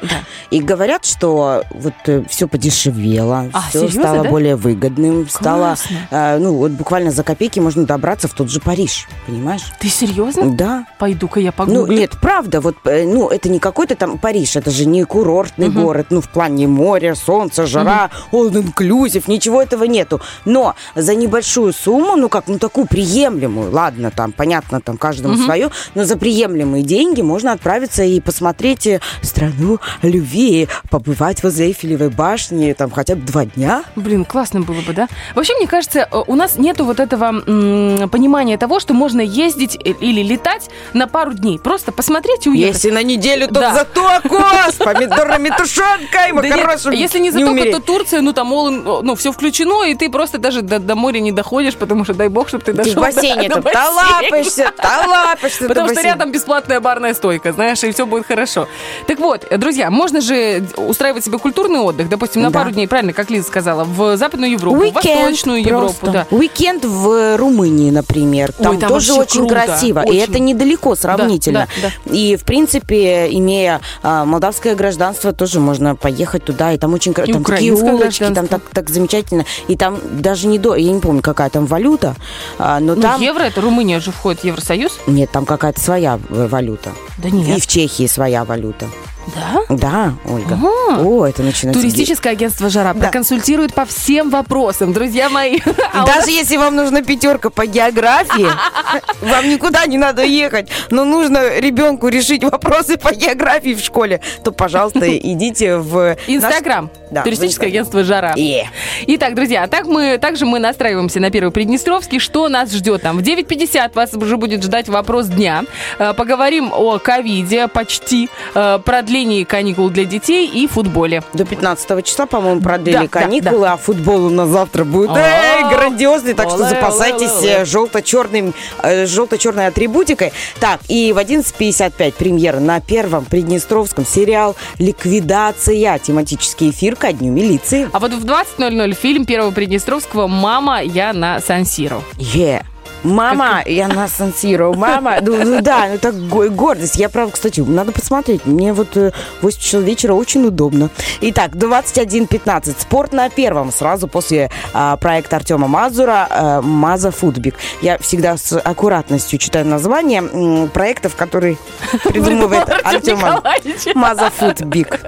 И говорят, что вот все подешевело, А, все стало более выгодным, стало, э, ну, вот буквально за копейки можно добраться в тот же Париж, понимаешь? Ты серьезно? Да. Пойду-ка я Ну, погуглю. нет, правда, вот, э, ну, это не какой-то там Париж, это же не курортный город, ну, в плане моря, солнца, жара, он инклюзив, ничего этого нету. Но за небольшую сумму, ну, как, ну, такую приемлемую, ладно, там, понятно, там, каждому свое, но за приемлемые деньги можно отправиться и посмотреть э, страну любви, побывать возле Эйфелевой башни, там, хотя бы два дня. Блин, классно было бы, да? Вообще, мне кажется, э, у нас нету вот этого м, понимания того, что можно ездить или летать на пару дней. Просто посмотреть и уехать. Если на неделю, то Да. за тако с помидорами тушенкой, Да макарошами. если не за умереть. то Турция, ну там all ну, все включено, и ты просто даже до, до моря не доходишь, потому что дай бог, чтобы ты Ты дошел в бассейне до, талапаешься, талапаешься. Потому что рядом бесплатная барная стойка, знаешь, и все будет хорошо. Так вот, друзья, можно же устраивать себе культурный отдых, допустим, на Да. пару дней, правильно, как Лиза сказала, в Западную Европу, Уикенд Восточную Европу, просто. да. Уикенд в Румынии, например. Там, Ой, там тоже очень круто, красиво. И очень. это недалеко сравнительно. да, И, в принципе, имея а, молдавское гражданство, тоже можно поехать туда. И там очень кра- И там такие улочки, там так, так замечательно. И там даже не до... Я не помню, какая там валюта, а, но Ну, там... евро, это Румыния же входит в Евросоюз. Нет, там какая-то своя э, валюта. Да И нет. в Чехии своя валюта. Да? Да, Ольга. Ага. О, это начинается... Туристическое агентство «Жара» Да. проконсультирует по всем вопросам, друзья мои. [laughs] А Даже если вам нужна пятерка по географии, [laughs] вам никуда не надо ехать, но нужно ребенку решить вопросы по географии в школе, то, пожалуйста, [laughs] идите в... Инстаграм. Да, Туристическое агентство «Жара». Е. Итак, друзья, так мы, также мы настраиваемся на Первый Приднестровский. Что нас ждет там? В 9.50 вас уже будет ждать вопрос дня. Э, Поговорим о ковиде почти, э, продлении каникул для детей и футболе. До 15 числа, по-моему, продлили Да, да, каникулы, а футбол у нас завтра будет эй, грандиозный, так что запасайтесь э, желто-черным, э, желто-черной атрибутикой. Так, и в 11.55 премьера на Первом Приднестровском сериал «Ликвидация», тематический эфир ко дню милиции. А вот в 20.00 фильм Первого Приднестровского «Мама, я на Сан-Сиро». Е. Мама, я на Сан-Сиро. Мама, ну, ну да, ну так го- гордость. Я, правда, кстати, надо посмотреть. Мне вот э, 8 часов вечера очень удобно. Итак, 21.15. Спорт на первом. Сразу после а, проекта Артема Мазура а, «Маза Футбик». Я всегда с аккуратностью читаю название м, проектов, которые [laughs] придумывает Артем Николаевич. Маза Футбик.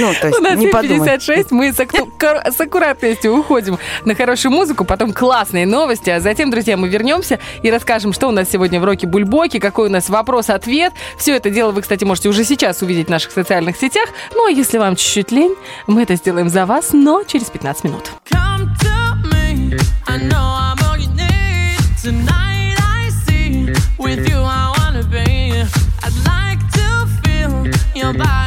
Ну, то есть, У нас не подумай. 56, мы с, кор- с аккуратностью уходим на хорошую музыку, потом классные новости, а затем, друзья, мы вернемся и расскажем, что у нас сегодня в Роке Бульбоке, какой у нас вопрос-ответ. Все это дело вы, кстати, можете уже сейчас увидеть в наших социальных сетях. Ну, а если вам чуть-чуть лень, мы это сделаем за вас, но через 15 минут. Your body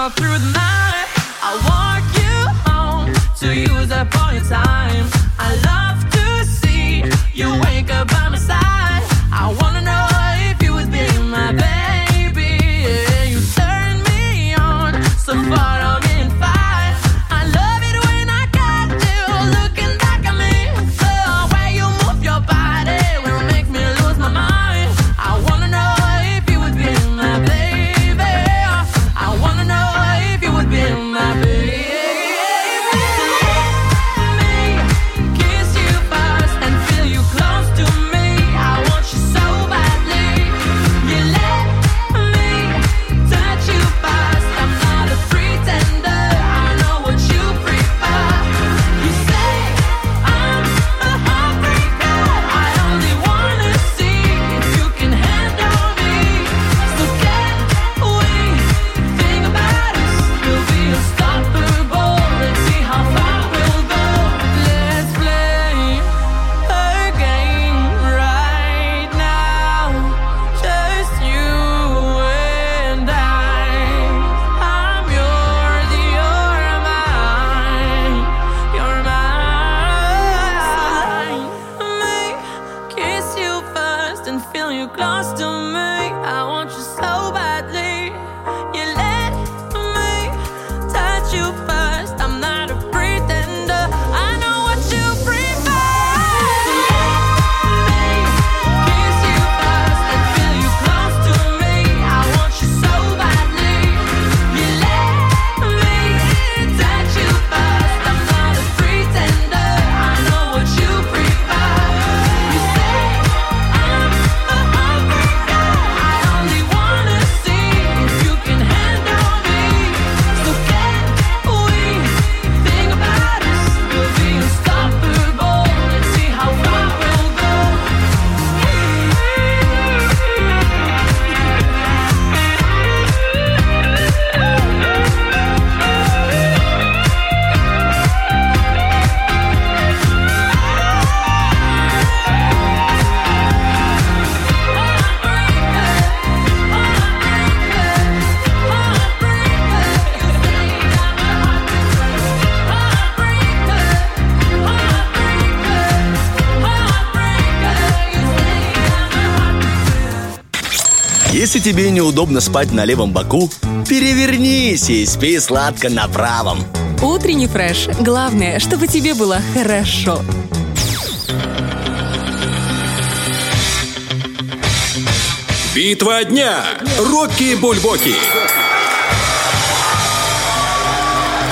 walk all through the night. I want you home to use up all your time. I love Если тебе неудобно спать на левом боку, перевернись и спи сладко на правом. Утренний фреш. Главное, чтобы тебе было хорошо. Битва дня. Рокки Бульбоки.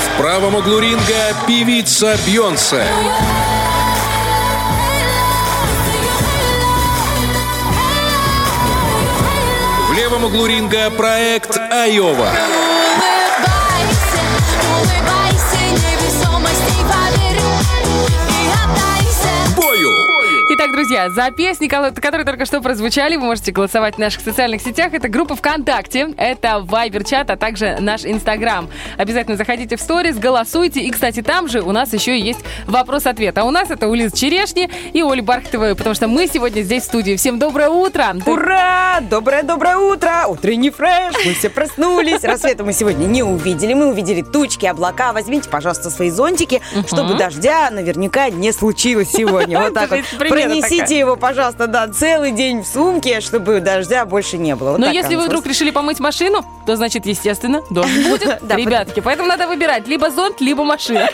В правом углу ринга певица Бьонсе. В левом углу ринга проект Айова. Друзья, за песни, ко- которые только что прозвучали, вы можете голосовать в наших социальных сетях. Это группа ВКонтакте, это Вайбер-чат, а также наш Инстаграм. Обязательно заходите в сторис, голосуйте. И, кстати, там же у нас еще есть вопрос-ответ. А у нас это у Лизы Черешни и Оли Бархатовой, потому что мы сегодня здесь в студии. Всем доброе утро! Ура! Доброе-доброе утро! Утренний фреш! Мы все проснулись. Рассвета мы сегодня не увидели. Мы увидели тучки, облака. Возьмите, пожалуйста, свои зонтики, чтобы дождя наверняка не случилось сегодня. Вот так вот. Примерно Пронесите такая. его, пожалуйста, да, целый день в сумке, чтобы дождя больше не было. Вот Но если вы вдруг решили помыть машину, то значит, естественно, дождь [laughs] будет, ребятки. Поэтому надо выбирать либо зонт, либо машина.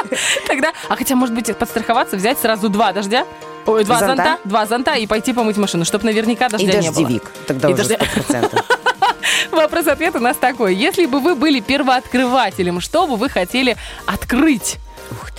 [laughs] Тогда, а хотя, может быть, подстраховаться, взять сразу два дождя, ой, два Зонта? зонта, два зонта и пойти помыть машину, чтобы наверняка И дождя не было. дождевик. Тогда И уже дождя- 100%. [laughs] Вопрос-ответ у нас такой. Если бы вы были первооткрывателем, что бы вы хотели открыть?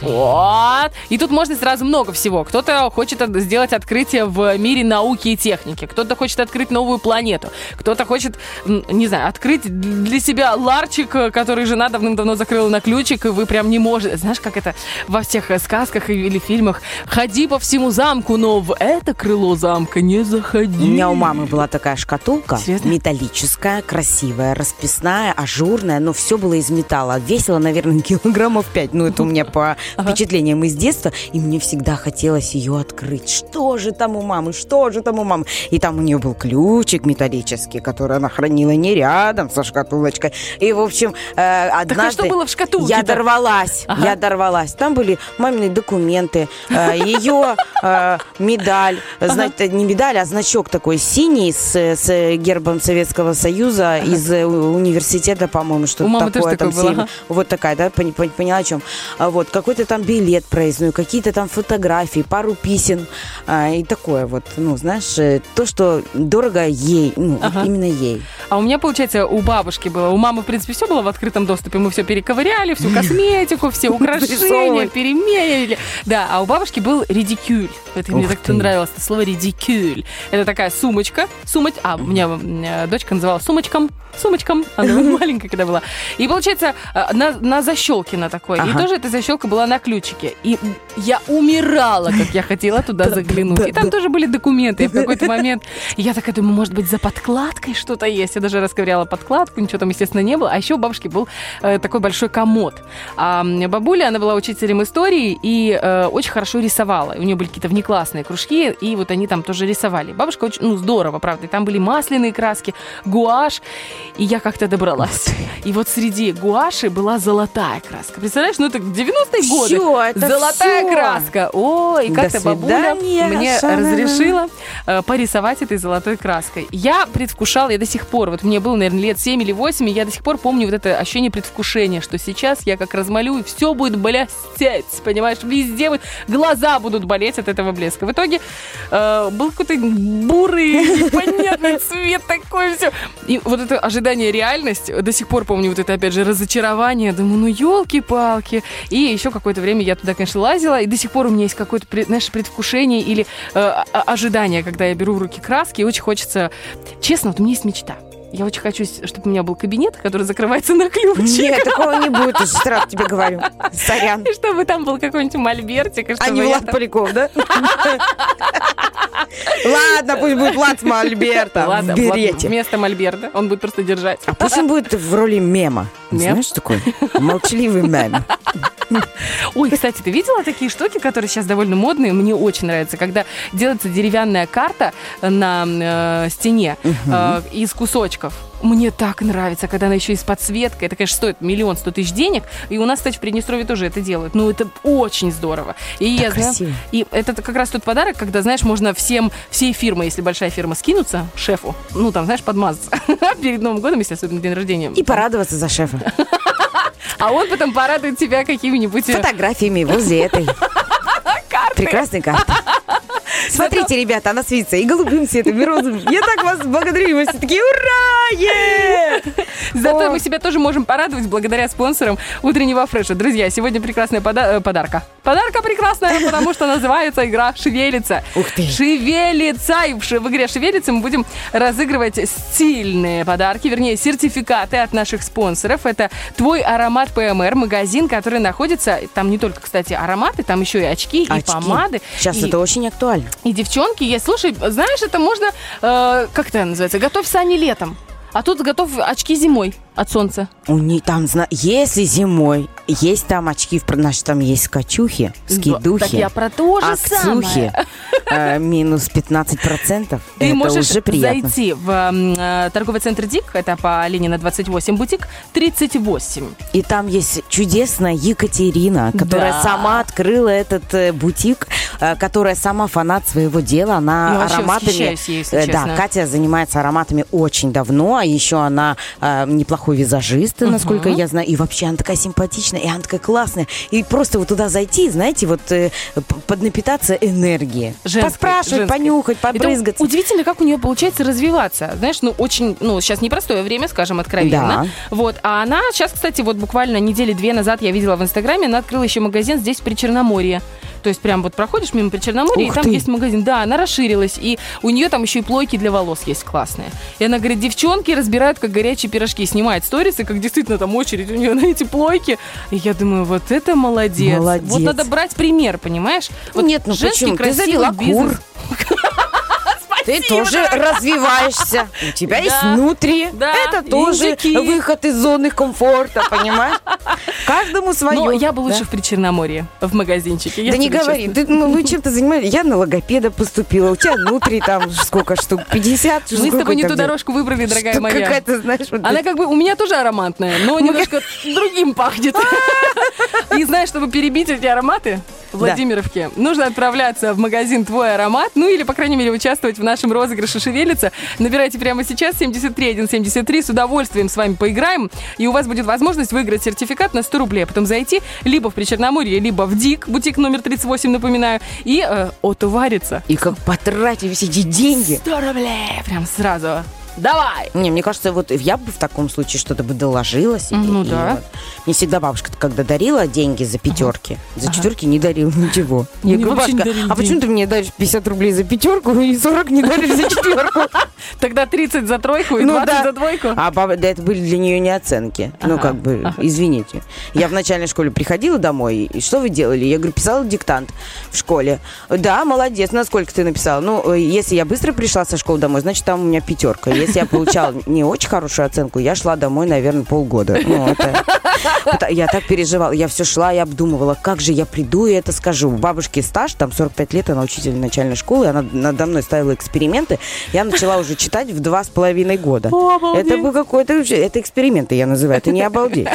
Вот. И тут можно сразу много всего. Кто-то хочет сделать открытие в мире науки и техники, кто-то хочет открыть новую планету, кто-то хочет, не знаю, открыть для себя ларчик, э, который жена давным-давно закрыла на ключик, и вы прям не можете. Знаешь, как это во всех э, сказках или фильмах? Ходи по всему замку, но в это крыло замка не заходи. У меня у мамы была такая шкатулка, Серьезно? металлическая, красивая, расписная, ажурная, но все было из металла. Весила, наверное, [laughs] килограммов 5. Ну, это у меня по впечатлением из детства, и мне всегда хотелось ее открыть. Что же там у мамы, что же там у мамы? И там у нее был ключик металлический, который она хранила не рядом со шкатулочкой. И, в общем, э, однажды... что было в шкатулке-то? Я дорвалась, Ага. я дорвалась. Там были мамины документы, э, ее э, медаль, знаете, не медаль, а значок такой синий с, с гербом Советского Союза из э, университета, по-моему, что-то такое там такое было, ага. Вот такая, да, поняла о чем. А Вот, какой-то там билет проездной, какие-то там фотографии, пару писем а, и такое вот, ну, знаешь, э, то, что дорого ей, ну, вот Ага. именно ей. А у меня, получается, у бабушки было. У мамы, в принципе, все было в открытом доступе. Мы все перековыряли, всю косметику, все украшения перемерили. Да, а у бабушки был редикюль. Это мне так ты. нравилось, это слово редикюль. Это такая сумочка. Сумоч... А, у меня э, дочка называла сумочком. Сумочком. Она маленькая когда была. И, получается, э, на, на защелке на такой. И тоже эта защелка была на ключике. И я умирала, как я хотела туда заглянуть. И там тоже были документы. И в какой-то [laughs] момент я такая думаю, может быть, за подкладкой что-то есть. Я даже расковыряла подкладку, ничего там, естественно, не было. А еще у бабушки был э, такой большой комод. А бабуля, она была учителем истории и э, очень хорошо рисовала. У нее были какие-то внеклассные кружки, и вот они там тоже рисовали. Бабушка очень, ну, здорово, правда. И там были масляные краски, гуашь. И я как-то добралась. И вот среди гуаши была золотая краска. Представляешь, ну это 90-е годы. Всё, это Золотая всё. краска. О, и До как-то бабуля мне Шанана. разрешила э, порисовать этой золотой краской. Я предвкушала, я до сих пор, вот мне было, наверное, лет 7 или 8, и я до сих пор помню вот это ощущение предвкушения, что сейчас я как размалюю, все будет блестеть, понимаешь, везде вот глаза будут болеть от этого блеска. В итоге э, был какой-то бурый, непонятный [laughs] цвет такой, все. И вот это ожидание реальность, до сих пор помню вот это, опять же, разочарование, думаю, ну елки-палки. И еще какое-то время я туда, конечно, лазила, и до сих пор у меня есть какое-то, знаешь, предвкушение или э, о- ожидание, когда я беру в руки краски, и очень хочется... Честно, вот у меня есть мечта. Я очень хочу, чтобы у меня был кабинет, который закрывается на ключ. Нет, [laughs] такого не будет, сразу тебе говорю. Сорян. И чтобы там был какой-нибудь мольбертик. А не Влад Поляков, да? [laughs] Ладно, пусть будет с Мольберта Ладно, в берете. вместо мольберта. Он будет просто держать. А пусть он будет в роли мема. Мем? Знаешь, такой молчаливый мем. [laughs] Ой, кстати, ты видела такие штуки, которые сейчас довольно модные? Мне очень нравится, когда делается деревянная карта на э, стене э, из кусочков. Мне так нравится, когда она еще и с подсветкой. Это, конечно, стоит миллион сто тысяч денег. И у нас, кстати, в Приднестровье тоже это делают. Ну, это очень здорово. И я знаю, красиво. и это как раз тот подарок, когда, знаешь, можно всем, всей фирмы, если большая фирма, скинуться шефу, ну, там, знаешь, подмазаться [laughs] перед Новым годом, если особенно день рождения. И порадоваться за шефа. [laughs] А он потом порадует тебя какими-нибудь... э, Фотографиями возле этой [laughs] прекрасной карты. Смотрите, ребята, она светится и голубым цветом, и розовым. Я так вас благодарю. Вы все такие, ура! е!» Зато О. мы себя тоже можем порадовать благодаря спонсорам утреннего фреша. Друзья, сегодня прекрасная пода- э, подарка. Подарка прекрасная, потому что называется игра «Шевелится». Ух ты. Шевелится. И в в игре «Шевелится» мы будем разыгрывать стильные подарки, вернее, сертификаты от наших спонсоров. Это «Твой аромат ПМР», магазин, который находится... Там не только, кстати, ароматы, там еще и очки, и помады. Сейчас и- это очень актуально. И девчонки есть. Слушай, знаешь, это можно, э, как это называется, готовь сани летом. А тут готов очки зимой от солнца. У них там, зна- если зимой, есть там очки, значит, там есть скачухи, скидухи, Так я про то же акцухи, самое. [laughs] э, минус 15%. Ты это можешь уже приятно. зайти в э, торговый центр ДИК, это по Ленина 28, бутик 38. И там есть чудесная Екатерина, которая Да. сама открыла этот э, бутик, э, которая сама фанат своего дела. Она Я вообще ароматами. восхищаюсь ей, если Э, честно. Да, Катя занимается ароматами очень давно, а еще она э, неплохой визажист, насколько я знаю. И вообще она такая симпатичная, и она такая классная. И просто вот туда зайти, знаете, вот э, поднапитаться энергией. Женской, Поспрашивать, женской. понюхать, Это побрызгаться. удивительно, как у нее получается развиваться. Знаешь, ну очень, ну сейчас непростое время, скажем откровенно. Да. Вот, а она сейчас, кстати, вот буквально недели две назад я видела в Инстаграме, она открыла еще магазин здесь при Черноморье. То есть прям вот проходишь мимо при Черноморье, Ух и там ты. есть магазин. Да, она расширилась, и у нее там еще и плойки для волос есть классные. И она говорит, девчонки разбирают как горячие пирожки, снимает сторисы, как действительно там очередь у нее [laughs] на эти плойки. И я думаю, вот это молодец. Молодец. Вот надо брать пример, понимаешь? Вот Нет, ну женский почему? Ты завела бизнес. кур. [laughs] Ты тоже развиваешься. У тебя есть внутри. Это тоже выход из зоны комфорта, понимаешь? Каждому свое. Но я бы лучше в Причерноморье, в магазинчике. Да не говори, ты, ну, ну чем ты занимаешься? Я на логопеда поступила, у тебя внутри там сколько штук? 50? Мы с тобой не ту дорожку выбрали, дорогая моя. Какая-то, знаешь, Она как бы у меня тоже ароматная, но немножко другим пахнет. [laughs] И знаешь, чтобы перебить эти ароматы Владимировке, нужно отправляться в магазин «Твой аромат», ну или, по крайней мере, участвовать в нашем розыгрыше «Шевелится». Набирайте прямо сейчас 73173, с удовольствием с вами поиграем, и у вас будет возможность выиграть сертификат на 100 рублей, а потом зайти либо в Причерноморье, либо в ДИК, бутик номер 38, напоминаю, и э, отовариться. И как потратили все эти деньги. 100 рублей прям сразу. Давай! Не, мне кажется, вот я бы в таком случае что-то бы доложила себе. Ну И да. вот Мне всегда бабушка, когда дарила деньги за пятерки, за четверки не дарила ничего. [laughs] Я Мне говорю, бабушка, а почему ты мне даришь 50 рублей за пятерку и 40 не даришь за четверку? [laughs] Тогда 30 за тройку и Ну 20 да. за двойку. А баба, да, это были для нее не оценки. Ну, Ага, как бы, ага. извините. Я в начальной школе приходила домой, и что вы делали? Я говорю, писала диктант в школе. Да, молодец, насколько ты написала? Ну, если я быстро пришла со школы домой, значит, там у меня пятерка. Если я получала не очень хорошую оценку, я шла домой, наверное, полгода. Ну, это... Я так переживала. Я все шла и обдумывала, как же я приду и это скажу. У бабушки стаж, там 45 лет, она учитель начальной школы, она надо мной ставила эксперименты. Я начала уже читать в два с половиной года. Это был какой-то... вообще- Это эксперименты, я называю. Это не обалдеть.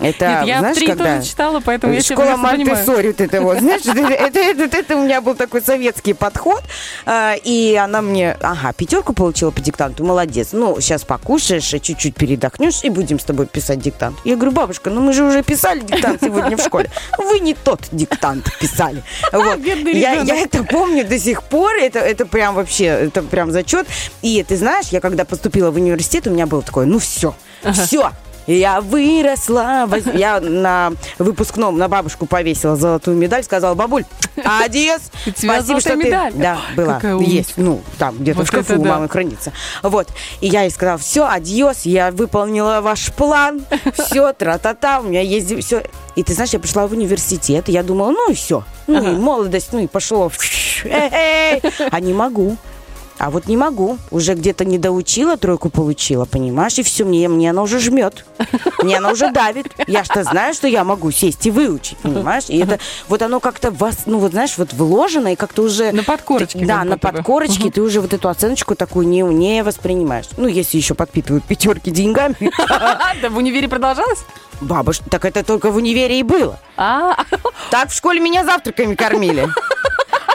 Это, Нет, я знаешь, в три когда... тоже читала, поэтому я Школа. Монтессори, вот это вот, знаешь, это, это, это- у меня был такой советский подход, а, и она мне, ага, пятерку получила по диктанту, молодец, ну, сейчас покушаешь, чуть-чуть передохнешь, и будем с тобой писать диктант. Я говорю, бабушка, ну мы же уже писали диктант сегодня в школе. Вы не тот диктант писали. [laughs] Вот. Бедный Я, я это помню до сих пор, это, это прям вообще, это прям зачет. И ты знаешь, я когда поступила в университет, у меня было такое, ну все, все, я выросла. Я на выпускном на бабушку повесила золотую медаль, сказала, бабуль. У [laughs] тебя золотая медаль? Да, была. Есть. Ну, там где-то Вот в шкафу у да. мамы хранится. Вот. И я ей сказала, все, адиос, я выполнила ваш план. [laughs] Все, тра-та-та, у меня есть все. И ты знаешь, я пришла в университет, я думала, ну и все. Ну и молодость, ну и пошло. [laughs] А не могу. А вот не могу. Уже где-то не доучила, тройку получила, понимаешь? И все, мне, мне она уже жмет. Мне она уже давит. Я что знаю, что я могу сесть и выучить, понимаешь? И это вот оно как-то вас, ну вот знаешь, вот вложено и как-то уже... На подкорочке Ты- Да, на подкорочке ты уже вот эту оценочку такую не, не воспринимаешь. Ну, если еще подпитывают пятерки деньгами. [laughs] Да в универе продолжалось? Бабушка, так это только в универе и было. А, Так в школе меня завтраками кормили.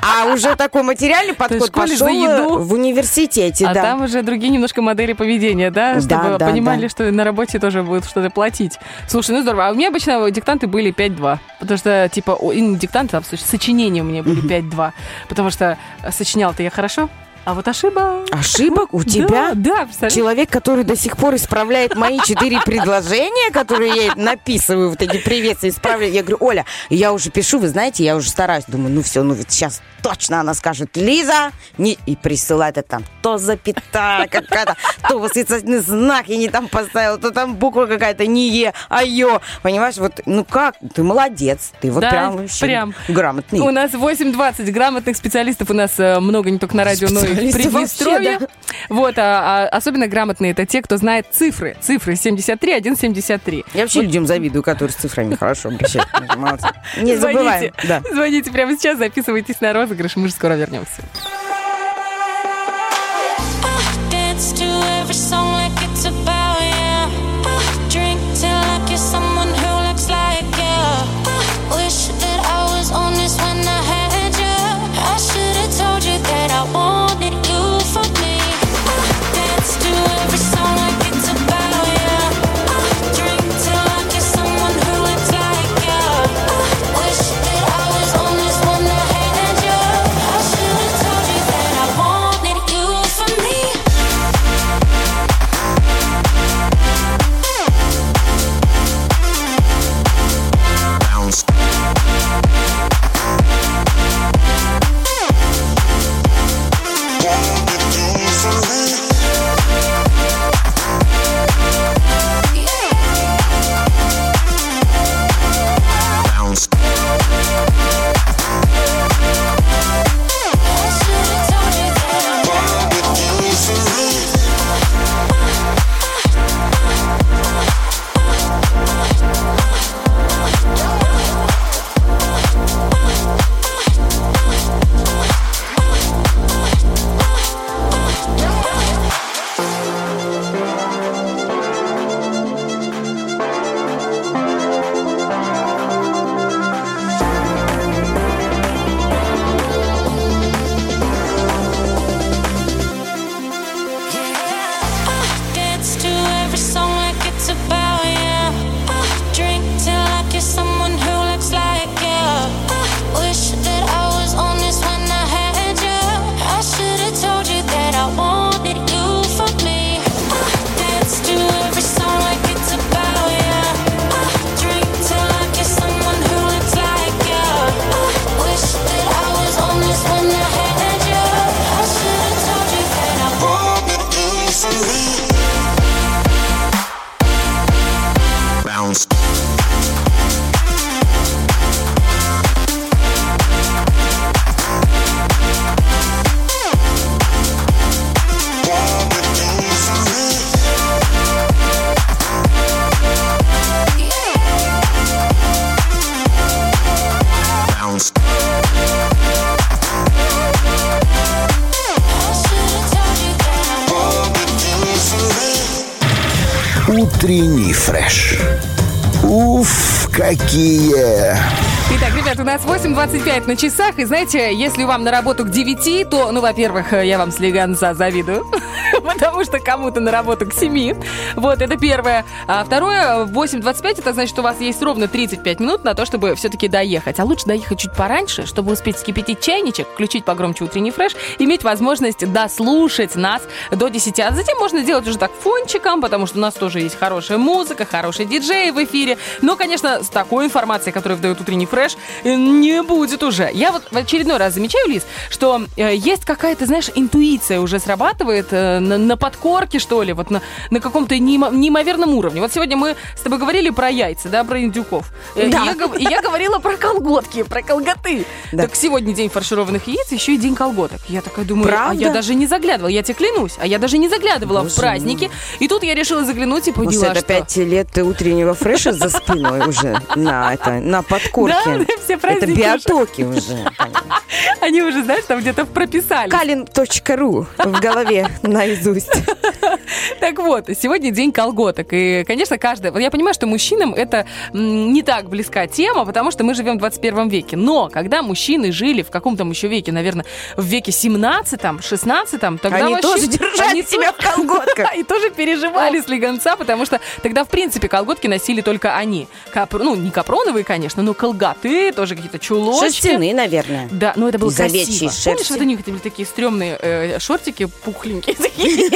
А уже такой материальный подход пошел еду. в университете, а да. там уже другие немножко модели поведения, да? Да, Чтобы да, понимали, да. что на работе тоже будут что-то платить. Слушай, ну здорово. А у меня обычно диктанты были 5-2. Потому что, типа, диктанты, случае сочинения у меня были 5-2. Потому что э, сочинял-то я хорошо, а вот ошибок... Ошибок у тебя? Да, да, представляешь? Человек, который до сих пор исправляет мои четыре предложения, которые я написываю, вот эти приветствия, исправляю. Я говорю, Оля, я уже пишу, вы знаете, я уже стараюсь. Думаю, ну все, ну ведь сейчас точно она скажет, Лиза, не... и присылает это там, то запятая какая-то, то восклицательный знак я не там поставила, то там буква какая-то не Е, а Ё. Понимаешь, вот, ну как, ты молодец, ты вот Да, прям прям. грамотный. У нас 8.20 грамотных специалистов. У нас э, много не только на радио, но и Приднестровье. Вот, а, а особенно грамотные это те, кто знает цифры. Цифры 73, 173. Я вообще людям завидую, которые с цифрами хорошо обращаются. Молодцы. Не забываем. Звоните, Да. звоните прямо сейчас, записывайтесь на розыгрыш, мы же скоро вернемся. Какие! Итак, ребят, у нас 8.25 на часах, и знаете, если вам на работу к 9, то, ну, во-первых, я вам слегонца завидую, [laughs] потому что кому-то на работу к 7. Вот, это первое. А второе, 8.25, это значит, что у вас есть ровно 35 минут на то, чтобы все-таки доехать. А лучше доехать чуть пораньше, чтобы успеть вскипятить чайничек, включить погромче утренний фреш, иметь возможность дослушать нас до 10. А затем можно делать уже так фончиком, потому что у нас тоже есть хорошая музыка, хороший диджей в эфире. Но, конечно, с такой информацией, которую выдает утренний фреш, не будет уже. Я вот в очередной раз замечаю, Лиз, что э, есть какая-то, знаешь, интуиция уже срабатывает э, на, на подкорке, что ли, вот на, на каком-то неимо- неимоверном уровне. Вот сегодня мы с тобой говорили про яйца, да, про индюков. Э, Да. И я, и я говорила про колготки, про колготы. Да. Так сегодня день фаршированных яиц, еще и день колготок. Я такая думаю, а Правда? я даже не заглядывала, я тебе клянусь, а я даже не заглядывала в Боже праздники. И тут я решила заглянуть и Может, поняла, это что... пять лет утреннего фреша за спиной уже на, это, на подкорке. Да, все это праздники уже. биотоки уже. [laughs] Они уже, знаешь, там где-то прописали. Kalin.ru в голове наизусть. Так вот, сегодня день колготок. И, конечно, каждый... Вот я понимаю, что мужчинам это не так близка тема, потому что мы живем в 21 веке. Но когда мужчины жили в каком-то еще веке, наверное, в веке 17-м, 16-м, тогда Они вообще- тоже держали они себя в колготках. [laughs] И тоже переживали слегонца, потому что тогда, в принципе, колготки носили только они. Ну, не капроновые, конечно, но колготы, тоже какие-то чулочки. Шерстяные, наверное. Да, но это было красиво. Помнишь, вот у них были такие стрёмные э, шортики пухленькие [laughs] такие?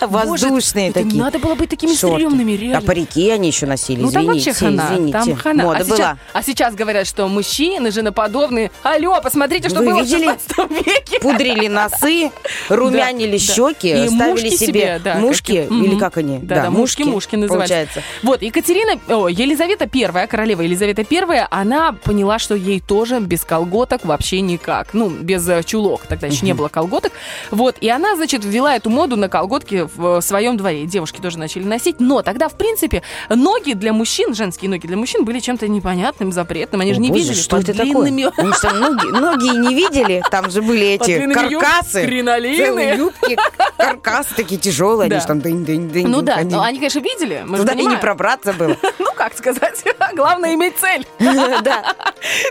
[laughs] Воздушные такие. Надо было быть такими Шорты. стрёмными, А реально. парики они еще носили, Ну там извините, вообще хана, извините. там хана. Мода а, сейчас, была. а сейчас говорят, что мужчины женоподобные. Алло, посмотрите, что Вы было видели? в 16 веке. Пудрили носы, румянили щеки, ставили себе, мушки, или как они? Да, да, мушки, мушки назывались. Получается. Вот, Екатерина, Елизавета Первая, королева Елизавета Первая, она поняла, что ей тоже без колготок вообще никак. Ну, без э, чулок, тогда еще не было колготок. Вот, и она, значит, ввела эту моду на колготки в э, своем дворе. Девушки тоже начали носить. Но тогда, в принципе, ноги для мужчин, женские ноги для мужчин были чем-то непонятным, запретным. Они же О, не боже, видели что под это длинными... такое? Они что, ноги, ноги не видели? Там же были эти длинными юб- каркасы. кринолины. Юбки, каркасы такие тяжелые. Да. Они же там дынь-дынь-дынь. Ну да, они- но они, конечно, видели. Же Туда и не пробраться было. [laughs] Как сказать, [laughs] главное иметь цель. [laughs] Да.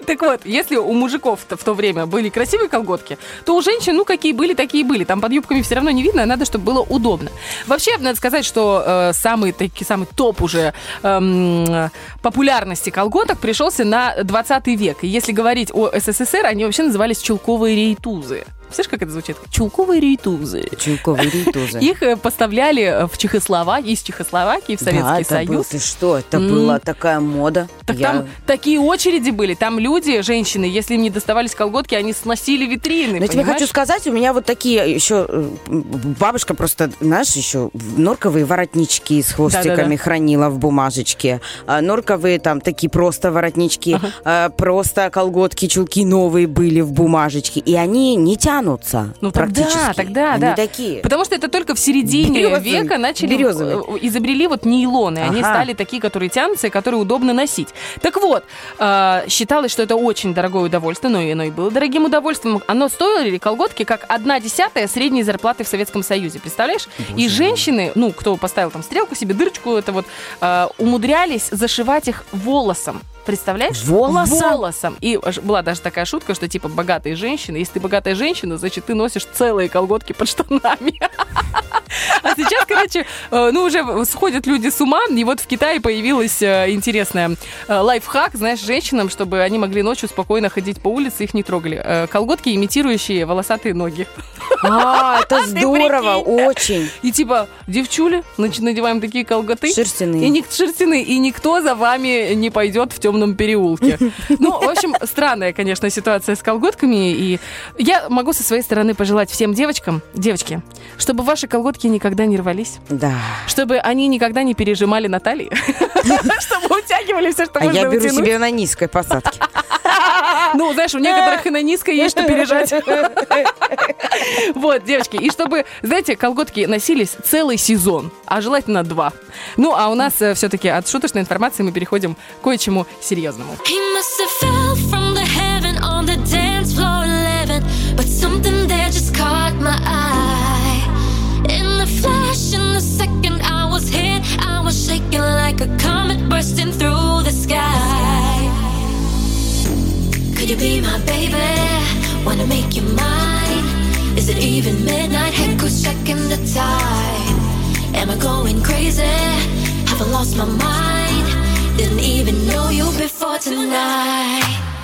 Так вот, если у мужиков в то время были красивые колготки, то у женщин, ну, какие были, такие были. Там под юбками все равно не видно, а надо, чтобы было удобно. Вообще, надо сказать, что э, самый, таки, самый топ уже эм, э, популярности колготок пришелся на 20 век. И если говорить о СССР, они вообще назывались чулковые рейтузы. Слышишь, как это звучит? Чулковые рейтузы. Чулковые рейтузы. Их э, поставляли э, в Чехословакии, из Чехословакии в Советский да, это был, Союз. ты что, это М. была такая мода. Так Я- там такие очереди были. Там люди, женщины, если им не доставались колготки, они сносили витрины. Но я тебе хочу сказать, у меня вот такие еще э, бабушка просто, знаешь, еще норковые воротнички с хвостиками Да-да-да. хранила в бумажечке. А, Норковые там такие просто воротнички, а, просто колготки, чулки новые были в бумажечке. И они не тянутся Ну практически. тогда, тогда, они да. такие. Потому что это только в середине Березовые. века начали Березовые. изобрели вот нейлоны. Они Ага. стали такие, которые тянутся и которые удобно носить. Так вот, э, считалось, что это очень дорогое удовольствие, но и оно и было дорогим удовольствием. Оно стоило колготки как одна десятая средней зарплаты в Советском Союзе, представляешь? И женщины, ну, кто поставил там стрелку себе, дырочку, это вот, э, умудрялись зашивать их волосом. Представляешь? Волосом? Волосом. И была даже такая шутка, что типа богатые женщины, если ты богатая женщина, значит, ты носишь целые колготки под штанами. А сейчас, короче, э, ну уже сходят люди с ума, и вот в Китае появилась э, интересная э, лайфхак, знаешь, женщинам, чтобы они могли ночью спокойно ходить по улице, их не трогали. Колготки, имитирующие волосатые ноги. А, это [laughs] здорово, прикинь. очень. И типа, девчули, значит, надеваем такие колготы. Шерстяные. И шерстяные, и никто за вами не пойдет в темном переулке. [laughs] Ну, в общем, странная, конечно, ситуация с колготками. И я могу со своей стороны пожелать всем девочкам, девочки, чтобы ваши колготки никогда не рвались, Да. чтобы они никогда не пережимали на талии, [laughs] [laughs] чтобы утягивали все, что А можно я беру себе на низкой посадке. [laughs] Ну, знаешь, у некоторых и на низкой есть что пережать. [laughs] Вот, девочки. И чтобы, знаете, колготки носились целый сезон, а желательно два. Ну, а у нас все-таки от шуточной информации мы переходим к кое-чему серьезному. He must have even midnight, head goes checking the time. Am I going crazy? Have I lost my mind? Didn't even know you before tonight.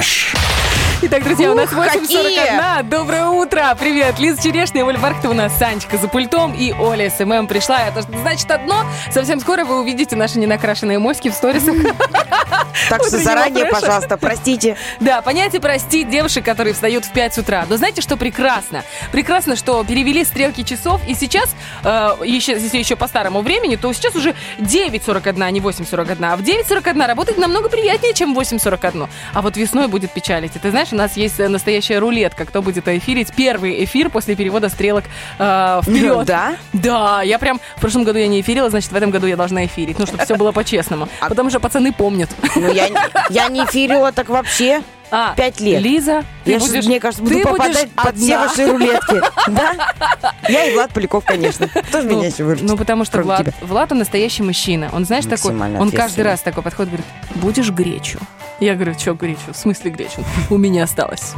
Фреш. Итак, друзья, у нас Ух, 8.41. Доброе утро. Привет. Лиза Черешня, Оля Бархтова у нас, Санечка за пультом и Оля СММ пришла. Это значит одно. Совсем скоро вы увидите наши ненакрашенные моськи в сторисах. Так что заранее, пожалуйста, простите. Да, понятие простить девушек, которые встают в 5 утра. Но знаете, что прекрасно? Прекрасно, что перевели стрелки часов, и сейчас, э, еще, если еще по старому времени, то сейчас уже 9.41, а не 8.41. А в 9.41 работать намного приятнее, чем в 8.41. А вот весной будет печалить. И ты знаешь, у нас есть э, настоящая рулетка, кто будет эфирить первый эфир после перевода стрелок э, вперед. Ну да? Да, я прям в прошлом году я не эфирила, значит, в этом году я должна эфирить. Ну, чтобы все было по-честному. Потому что пацаны помнят. Ну, я, я не эфирила так вообще. А, Пять лет. Лиза, ты Я будешь, мне кажется, буду ты попадать под все одна. ваши рулетки. [laughs] Да? Я и Влад Поляков, конечно. Кто же Ну, меня еще выручит? ну, потому что Влад? Влад, он настоящий мужчина. Он, знаешь, такой, он каждый раз такой подходит, говорит, будешь гречу? Я говорю, что гречу? В смысле гречу? У меня осталось.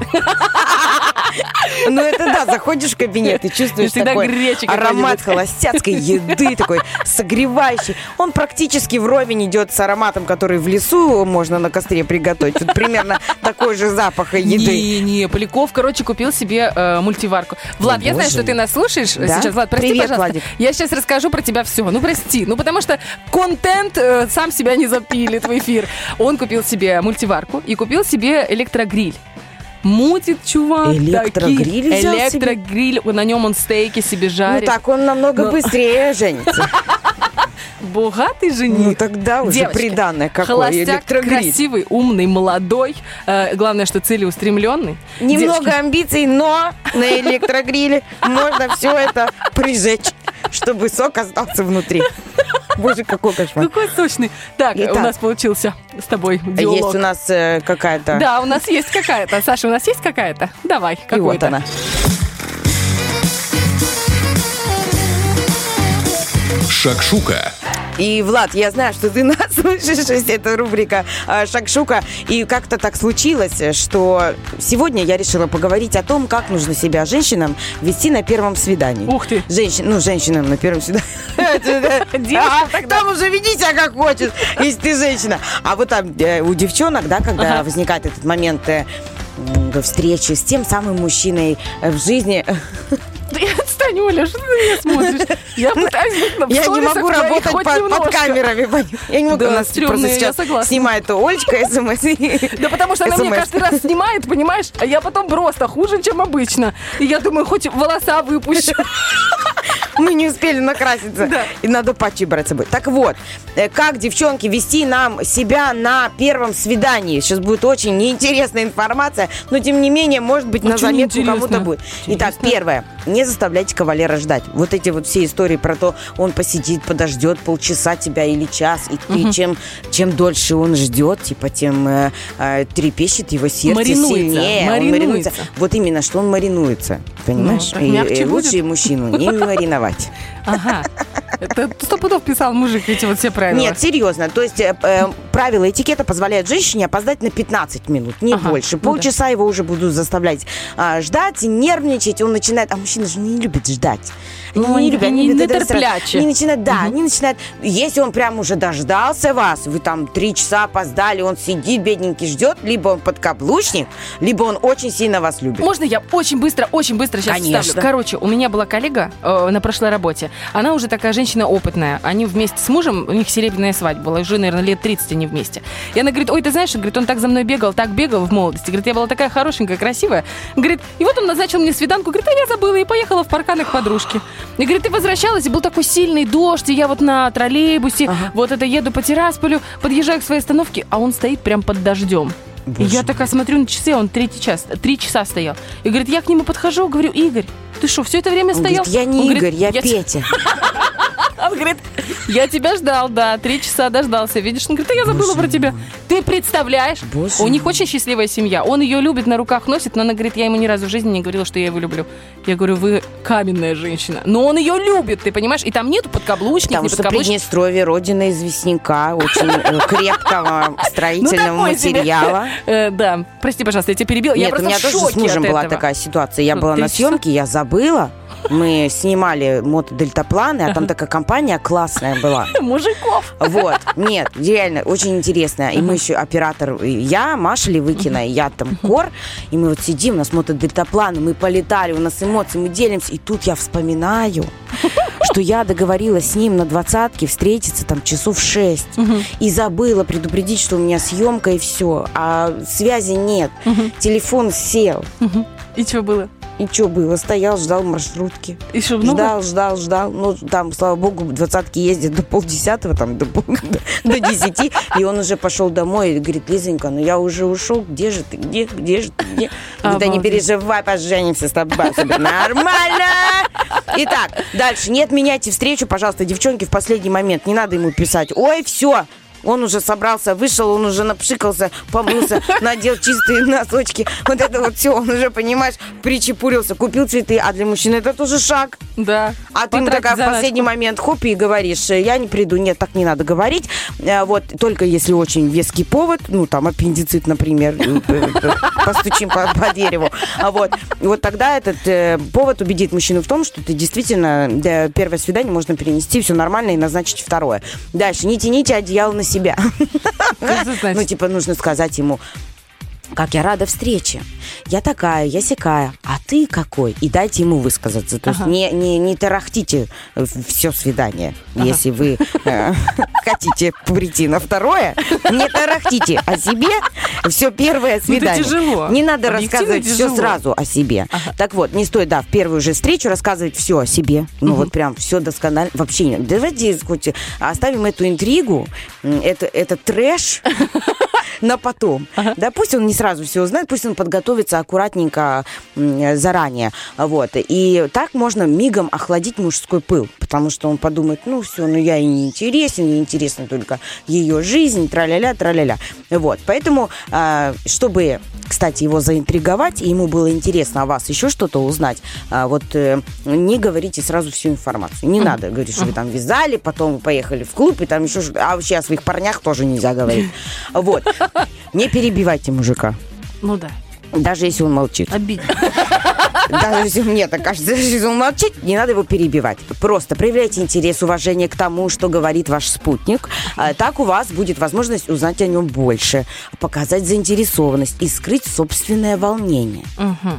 Ну это да, заходишь в кабинет и чувствуешь такой гречи аромат холостяцкой еды, такой согревающий. Он практически вровень идет с ароматом, который в лесу можно на костре приготовить. Вот примерно такой же запах еды. Не, не, Поляков, короче, купил себе э, мультиварку. Влад, О, я знаю, боже что ты нас слушаешь Да? сейчас. Влад, прости, Привет, пожалуйста. Владик. Я сейчас расскажу про тебя все. Ну, прости. Ну, потому что контент э, сам себя не запилит в эфир. Он купил себе мультиварку и купил себе электрогриль. Мутит чувак. Электрогриль такие- взял себе? Электрогриль. На нем он стейки себе Ну жарит. так он намного Ну. быстрее женится. [laughs] Богатый жених. Ну тогда уже Девочка, приданное какое. Холостяк, красивый, умный, молодой. Э, главное, что целеустремленный. Немного Девочки, амбиций, но на электрогриле можно все это прижечь. Чтобы сок остался внутри. Боже, какой кошмар. Какой сочный. Так, Итак. у нас получился с тобой диалог. Есть у нас э, какая-то... Да, у нас есть какая-то. Саша, у нас есть какая-то? Давай, И вот она. Шакшука. И, Влад, я знаю, что ты [laughs] нас слышишь, это рубрика э, «Шакшука». И как-то так случилось, что сегодня я решила поговорить о том, как нужно себя женщинам вести на первом свидании. Ух ты. Женщин, ну, женщинам на первом свидании. [laughs] [laughs] Там уже веди себя как хочешь, если ты женщина. А вот там э, у девчонок, да, когда возникает этот момент э, встречи с тем самым мужчиной в жизни, Да я [laughs] отстань, Оля, что ты на меня смотришь? Я [laughs] пытаюсь быть на- в Я не могу работать под, камерами. [laughs] Я не могу. Да, У нас стрёмно, просто я сейчас согласна. снимает Олечка СМС. Да потому что она мне каждый раз снимает, понимаешь, а я потом просто хуже, чем обычно. И я думаю, хоть волоса выпущу. Мы не успели накраситься. Да. И надо патчи брать с собой. Так вот, э, как, девчонки, вести нам себя на первом свидании? Сейчас будет очень неинтересная информация, но тем не менее, может быть, А на заметку кому-то будет. Итак, первое. Не заставляйте кавалера ждать. Вот эти вот все истории про то, он посидит, подождет полчаса тебя или час, и, и чем, чем дольше он ждет, типа, тем э, э, трепещет его сердце Маринуется, сильнее. Он маринуется. Вот именно, что он маринуется. Понимаешь? так и, и лучше будет? мужчину [laughs] не мариновать. Ага. Это сто пудов писал мужик эти вот все правила. Нет, серьезно. То есть э, э, правила этикета позволяют женщине опоздать на 15 минут, не Ага, больше. ну да. Полчаса его уже будут заставлять а, ждать, нервничать. Он начинает... А мужчина же не любит ждать. Они Ну, любят, они любят это нетерплячие. сразу. Они начинают, да, они начинают... Если он прям уже дождался вас, вы там три часа опоздали, он сидит, бедненький, ждет, либо он подкаблучник, либо он очень сильно вас любит. Можно я очень быстро, очень быстро сейчас Конечно. вставлю? Короче, у меня была коллега э, на прошлой работе. Она уже такая женщина опытная. Они вместе с мужем, у них серебряная свадьба была. Уже, наверное, лет 30 они вместе. И она говорит, ой, ты знаешь, говорит, он так за мной бегал, так бегал в молодости. Говорит, я была такая хорошенькая, красивая. Говорит, и вот он назначил мне свиданку. Говорит, а я забыла и поехала в парканы к подружке. И говорит, ты возвращалась, и был такой сильный дождь, и я вот на троллейбусе, вот это еду по Тирасполю, подъезжаю к своей остановке, а он стоит прям под дождем. И я такая смотрю на часы, он третий час, три часа стоял. И говорит, я к нему подхожу, говорю, Игорь, ты что, все это время Он стоял? говорит, я не Он Игорь, говорит, я те- Петя. [laughs] Он говорит, я тебя ждал, да, три часа дождался. Видишь, он говорит, а я забыла про тебя. Ты представляешь? Боже У них очень счастливая семья. Он ее любит, на руках носит, но она говорит, я ему ни разу в жизни не говорила, что я его люблю. Я говорю, вы каменная женщина. Но он ее любит, ты понимаешь? И там нету подкаблучник, Потому не что подкаблучник. Приднестровье родина известняка, очень э, [laughs] крепкого Ну, строительного материала. Э, да, прости, пожалуйста, я тебя перебила. я Нет, у просто меня в тоже с мужем была такая ситуация. Я Ну, была на съемке, я забыла. Мы снимали мотодельтапланы, а там такая компания классная была. [laughs] Мужиков. Вот, нет, реально, очень интересно. И мы еще оператор, я, Маша Левыкина, я там Кор, и мы вот сидим, у нас мотодельтапланы, мы полетали, у нас эмоции, мы делимся, и тут я вспоминаю, что я договорилась с ним на двадцатке встретиться там часов в шесть, и забыла предупредить, что у меня съемка и все, а связи нет, телефон сел. И что было? И что было? Стоял, ждал маршрутки. И что, много? Ждал, ждал, ждал. Ну, там, слава богу, двадцатки ездят до полдесятого, там, до, [laughs] до десяти. И он уже пошел домой и говорит, Лизонька, ну я уже ушел. Где же ты? Где? Где же ты? Где? Да не переживай, поженимся с тобой. Нормально! Итак, дальше. Не отменяйте встречу, пожалуйста, девчонки, в последний момент. Не надо ему писать. Ой, все, он уже собрался, вышел, он уже напшикался, помылся, [laughs] надел чистые носочки. Вот это вот все, он уже, понимаешь, причепурился, купил цветы. А для мужчины это тоже шаг. Да. А ты ему такая в последний момент хоп и говоришь, я не приду. Нет, так не надо говорить. Э, Вот только если очень веский повод, ну там аппендицит, например, э, э, постучим по, по дереву. А вот, вот тогда этот э, повод убедит мужчину в том, что ты действительно да, первое свидание можно перенести, все нормально и назначить второе. Дальше, не тяните одеяло на себя. Значит? Ну, типа, нужно сказать ему, как я рада встрече. Я такая, я сякая. А ты какой? И дайте ему высказаться. То есть Ага. не, не, не тарахтите все свидание. Если вы э, [laughs] хотите прийти на второе, не тарахтите о себе все первое свидание. Ну, тяжело. Не надо Объективно рассказывать все сразу о себе. Так вот, не стоит, да, в первую же встречу рассказывать все о себе. Ну вот прям все досконально. Вообще нет. Давайте хоть оставим эту интригу, это, это трэш [laughs] на потом. Да, пусть он не сразу все узнает, пусть он подготовится аккуратненько заранее. Вот. И так можно мигом охладить мужской пыл. Потому что он подумает, ну все, ну я и не интересен, мне интересна только ее жизнь, тра-ля-ля, тра-ля-ля. Вот, поэтому, а, чтобы, кстати, его заинтриговать, и ему было интересно о вас еще что-то узнать, а, вот э, не говорите сразу всю информацию. Не надо говорить, что вы там вязали, потом поехали в клуб, и там еще А вообще о своих парнях тоже нельзя говорить. Вот. Не перебивайте мужика. Ну да, Даже если он молчит. обидно. [laughs] Даже если мне так кажется, даже если он молчит, не надо его перебивать. Просто проявляйте интерес, уважение к тому, что говорит ваш спутник. А, Так у вас будет возможность узнать о нем больше, показать заинтересованность и скрыть собственное волнение.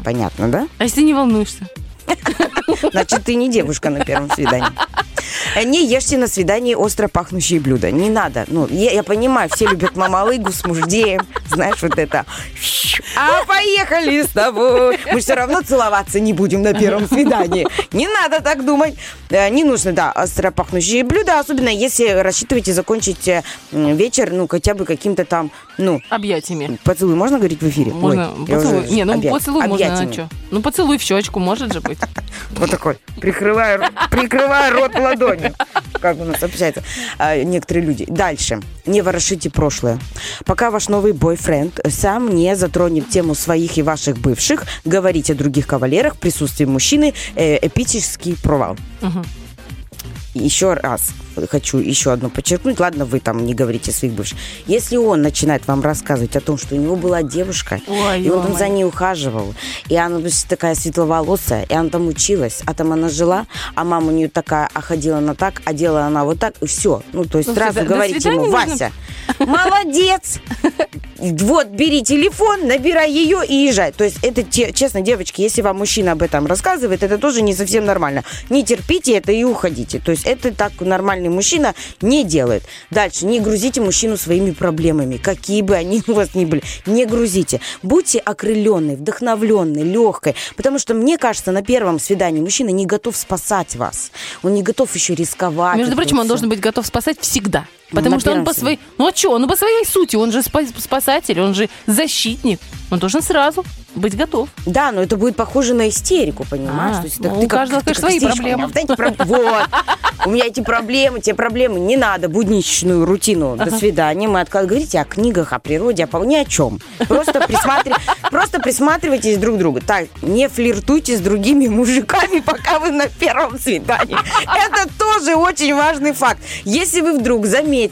Понятно, да? А если не волнуешься? Значит, ты не девушка на первом свидании. Не ешьте на свидании остро пахнущие блюда. Не надо. Ну, я, я понимаю, все любят мамалыгу с муждеем. Знаешь, вот это. А поехали с тобой. Мы все равно целоваться не будем на первом свидании. Не надо так думать. Э, Не нужно, да, остро пахнущие блюда, особенно если рассчитываете закончить э, вечер, ну, хотя бы каким-то там, ну, Объятиями. поцелуй можно говорить в эфире? Можно Ой, поцелуй. Не, ну объять- поцелуй можно, а объятиями. что? Ну поцелуй в щечку, может же быть. Вот такой, прикрывая, прикрывая рот ладонью. Как у нас общаются а, некоторые люди. Дальше. Не ворошите прошлое. Пока ваш новый бойфренд сам не затронет тему своих и ваших бывших, говорить о других кавалерах в присутствии мужчины э, эпический провал. Еще раз хочу еще одно подчеркнуть. Ладно, вы там не говорите о своих бывших. Если он начинает вам рассказывать о том, что у него была девушка, Ой, и он там за ней ухаживал, и она ну, такая светловолосая, и она там училась, а там она жила, а мама у нее такая, а ходила она так, а делала она вот так, и все. Ну, то есть Ну, сразу говорите ему, нужно. Вася, молодец, вот, бери телефон, набирай ее и езжай. То есть это, честно, девочки, если вам мужчина об этом рассказывает, это тоже не совсем нормально. Не терпите это и уходите. То есть это так нормальный мужчина не делает. Дальше, не грузите мужчину своими проблемами, какие бы они у вас ни были. Не грузите. Будьте окрыленной, вдохновленной, легкой. Потому что, мне кажется, на первом свидании мужчина не готов спасать вас. Он не готов еще рисковать. Между прочим, он должен быть готов спасать всегда. Ну, Потому на что он по своей... Ну а что? Он по своей сути, он же спа- спасатель, он же защитник. Он должен сразу быть готов. Да, но это будет похоже на истерику, понимаешь? А, То есть ну, это у ты как- каждого, ты конечно, как свои проблемы. У меня вот. У меня эти проблемы, те проблемы. Не надо будничную рутину. До свидания. Мы отказ- говорите о книгах, о природе, о ни о чем. Просто, присматри- Просто присматривайтесь друг к другу. Так, не флиртуйте с другими мужиками, пока вы на первом свидании. Это тоже очень важный факт. Если вы вдруг заметили,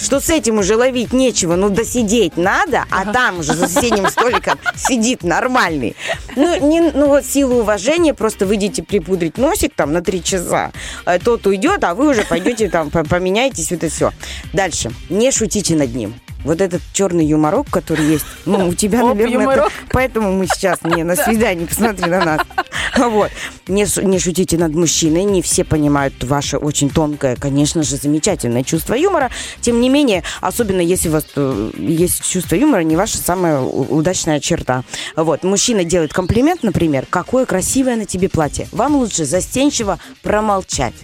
что с этим уже ловить нечего, ну досидеть надо, а там уже за соседним столиком сидит нормальный. Ну, не, ну вот силу уважения просто выйдете припудрить носик там на три часа. Э, Тот уйдет, а вы уже пойдете там, по- поменяетесь, вот это все. Дальше. Не шутите над ним. Вот этот черный юморок, который есть, ну, у тебя, наверное, это- поэтому мы сейчас не на [laughs] свидании, посмотри на нас. Вот. Не, не шутите над мужчиной, не все понимают ваше очень тонкое, конечно же, замечательное чувство юмора. Тем не менее, особенно если у вас э, есть чувство юмора, не ваша самая удачная черта. Вот. Мужчина делает комплимент, например, какое красивое на тебе платье. Вам лучше застенчиво промолчать.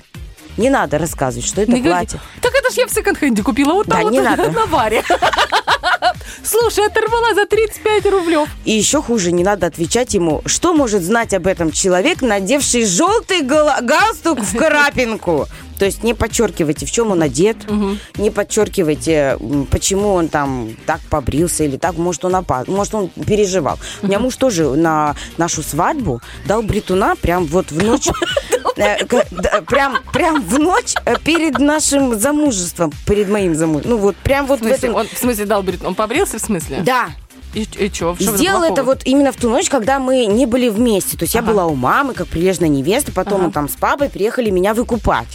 Не надо рассказывать, что это Не платье. Так это ж я в секонд-хенде купила вот Да, там не вот надо. [laughs] на баре. [laughs] Слушай, оторвала за 35 рублев. И еще хуже, не надо отвечать ему, что может знать об этом человек, надевший желтый гала- галстук в карапинку. То есть не подчеркивайте, в чем он одет, не подчеркивайте, почему он там так побрился или так, может, он опас, может, он переживал. У меня муж тоже на нашу свадьбу дал бритуна прям вот в ночь, э, прям, прям в ночь э, перед нашим замужеством, перед моим замужеством. Ну вот прям вот В в смысле, этом... он в смысле дал брит? Он побрился в смысле? Да, И, и что? сделал это вот именно в ту ночь, когда мы не были вместе. То есть я Ага. была у мамы, как прилежная невеста, потом Ага. мы там с папой приехали меня выкупать.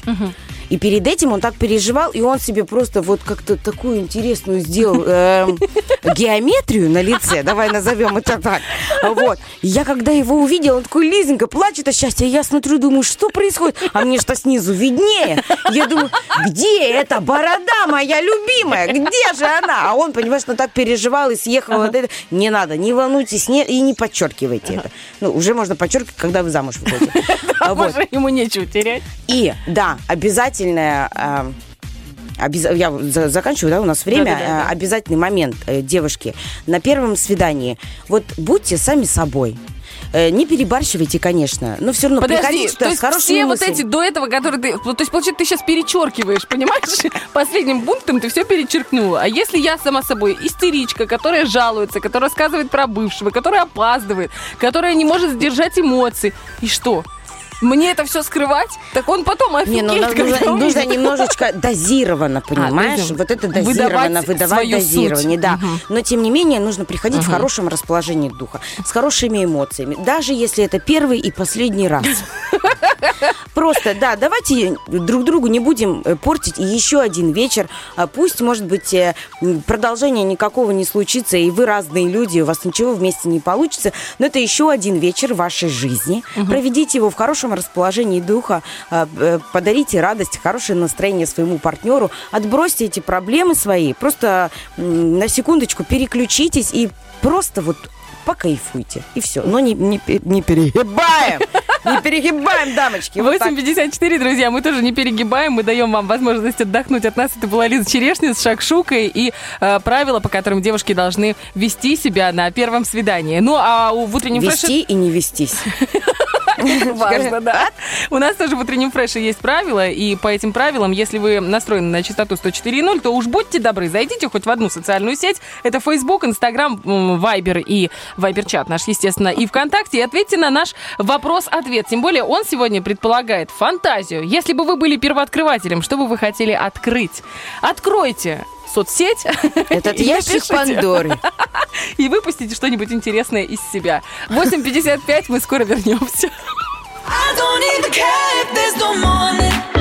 И перед этим он так переживал, и он себе просто вот как-то такую интересную сделал эм, [laughs] геометрию на лице, давай назовем это так. Вот. Я когда его увидела, он такой, Лизонька, плачет от счастья. Я смотрю, думаю, что происходит? А мне что снизу виднее. Я думаю, где эта борода моя любимая? Где же она? А он, понимаешь, ну так переживал и съехал. Это. Не надо, не волнуйтесь не, и не подчеркивайте это. Ну, уже можно подчеркивать, когда вы замуж выходите. [laughs] Боже, ему нечего терять. И, да, обязательная... э, обяз- Я за- заканчиваю, да, у нас время. Да-да-да. Э, Обязательный момент, э, девушки. На первом свидании, вот будьте сами собой. э, не перебарщивайте, конечно, но все равно Подожди, приходите то с есть хорошими все вот мыслями. эти до этого, которые ты... То есть, получается, ты сейчас перечеркиваешь, понимаешь? [laughs] Последним пунктом ты все перечеркнула. А если я сама собой истеричка, которая жалуется, которая рассказывает про бывшего, которая опаздывает, которая не может сдержать эмоции, и что? Мне это все скрывать? Так он потом Не, офигеет, ну, нужно, нужно немножечко дозированно, понимаешь? дозированно. вот это Выдавать дозированно, выдавать свою дозирование, суть. да. Мгм. Но тем не менее нужно приходить в хорошем расположении духа, с хорошими эмоциями, даже если это первый и последний раз. [laughs] Просто, да, давайте друг другу не будем э, портить и еще один вечер. А Пусть, может быть, э, продолжения никакого не случится, и вы разные люди, у вас ничего вместе не получится, но это еще один вечер вашей жизни. Проведите его в хорошем расположении духа, а, э, подарите радость, хорошее настроение своему партнеру, отбросьте эти проблемы свои, просто на секундочку переключитесь и просто вот покайфуйте. И все. Но не, не, не перегибаем. Не перегибаем, дамочки. Вот так. 8.54, друзья, мы тоже не перегибаем, мы даем вам возможность отдохнуть от нас. Это была Лиза Черешня с шакшукой и э, правила, по которым девушки должны вести себя на первом свидании. Ну, а в утреннем фреше... Вести и не вестись. [laughs] Важно, да. У нас тоже в утреннем фреше есть правила, и по этим правилам, если вы настроены на частоту 104.0, то уж будьте добры, зайдите хоть в одну социальную сеть. Это Facebook, Instagram, Viber и Viber-чат наш, естественно, и ВКонтакте, и ответьте на наш вопрос-ответ. Тем более он сегодня предполагает фантазию. Если бы вы были первооткрывателем, что бы вы хотели открыть? Откройте соцсеть Этот [laughs] ящик. Пандоры. [laughs] и выпустите что-нибудь интересное из себя. 8.55, мы скоро вернемся. I don't even care if there's. No morning.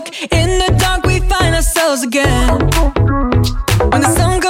Close. In the dark, we find ourselves again. When the sun comes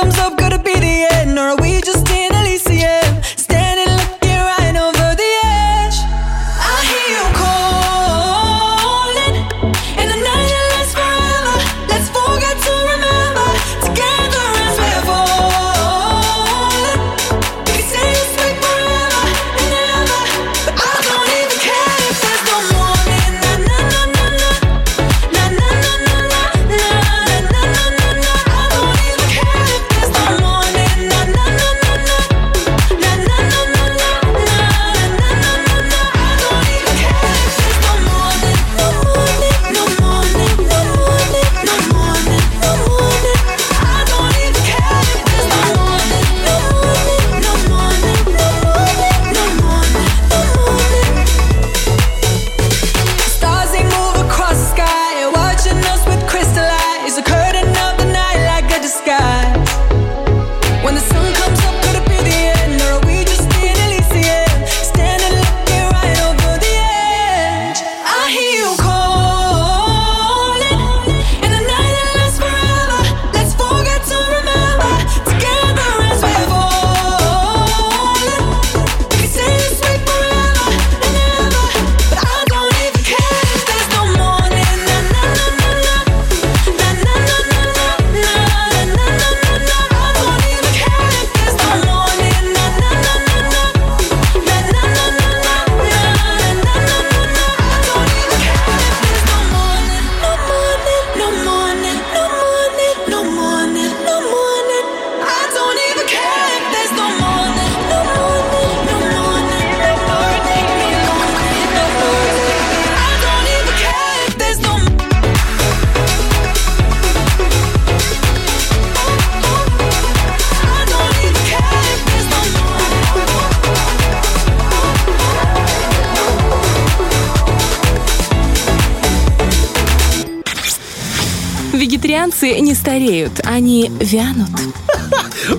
Вегетарианцы не стареют, они вянут.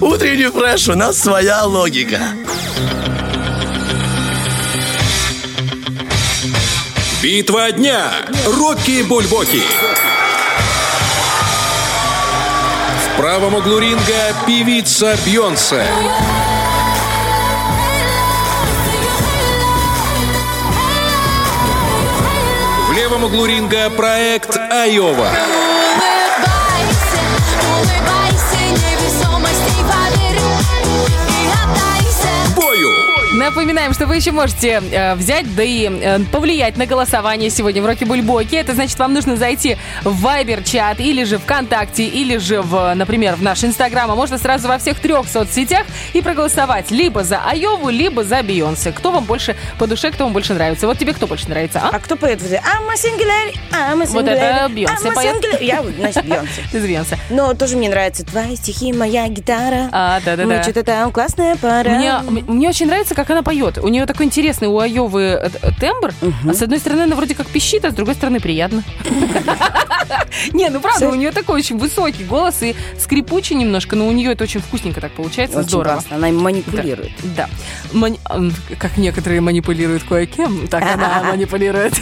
Утренний фреш, у нас своя логика. Битва дня. Рокки Бульбоки. В правом углу ринга певица Бьонсе. В левом углу ринга проект Айова. Напоминаем, что вы еще можете э, взять, да и э, повлиять на голосование сегодня в Роке Бульбоке. Это значит, вам нужно зайти в Viber-чат или же ВКонтакте, или же, в, например, в наш Инстаграм, а можно сразу во всех трех соцсетях и проголосовать либо за Айову, либо за Бейонсе. Кто вам больше по душе, кто вам больше нравится? Вот тебе кто больше нравится, а? А кто поет? I'm a single lady, I'm a single Вот это Бейонсе поет. single lady». Я, значит, Бейонсе. [laughs] Ты Бейонсе. Но тоже мне нравятся твои стихи, моя гитара. А, да-да-да. Мы что-то там классная пара. Мне очень нравится, как она поет. У нее такой интересный у Айовы э, э, тембр. А с одной стороны, она вроде как пищит, а с другой стороны, приятно. [laughs] Не, ну правда, у нее такой очень высокий голос и скрипучий немножко, но у нее это очень вкусненько так получается, здорово. она им манипулирует. Да. Как некоторые манипулируют кое-кем, так она [laughs] манипулирует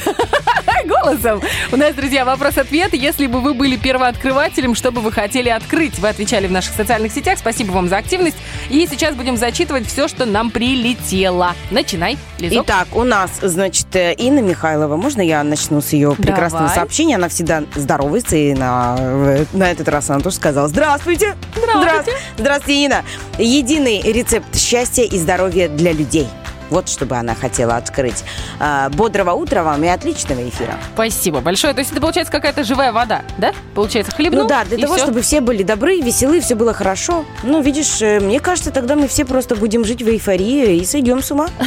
голосом. У нас, друзья, вопрос-ответ. Если бы вы были первооткрывателем, что бы вы хотели открыть? Вы отвечали в наших социальных сетях. Спасибо вам за активность. И сейчас будем зачитывать все, что нам прилетело. Начинай, Лизок. Итак, у нас, значит, э, Инна Михайлова. Можно я начну с ее прекрасного Давай. сообщения? Она всегда здоровается, и на, в- на этот раз она тоже сказала «Здравствуйте!» Здравствуйте. Здра- Здравствуйте, Инна! Единый рецепт счастья и здоровья для людей. Вот что бы она хотела открыть. А, Бодрого утра вам и отличного эфира. Спасибо большое. То есть это получается какая-то живая вода, да? Получается, хлебнул, Ну да, для того, всё? чтобы все были добры, веселы, все было хорошо. Ну, видишь, э, мне кажется, тогда мы все просто будем жить в эйфории и сойдем с ума. [laughs]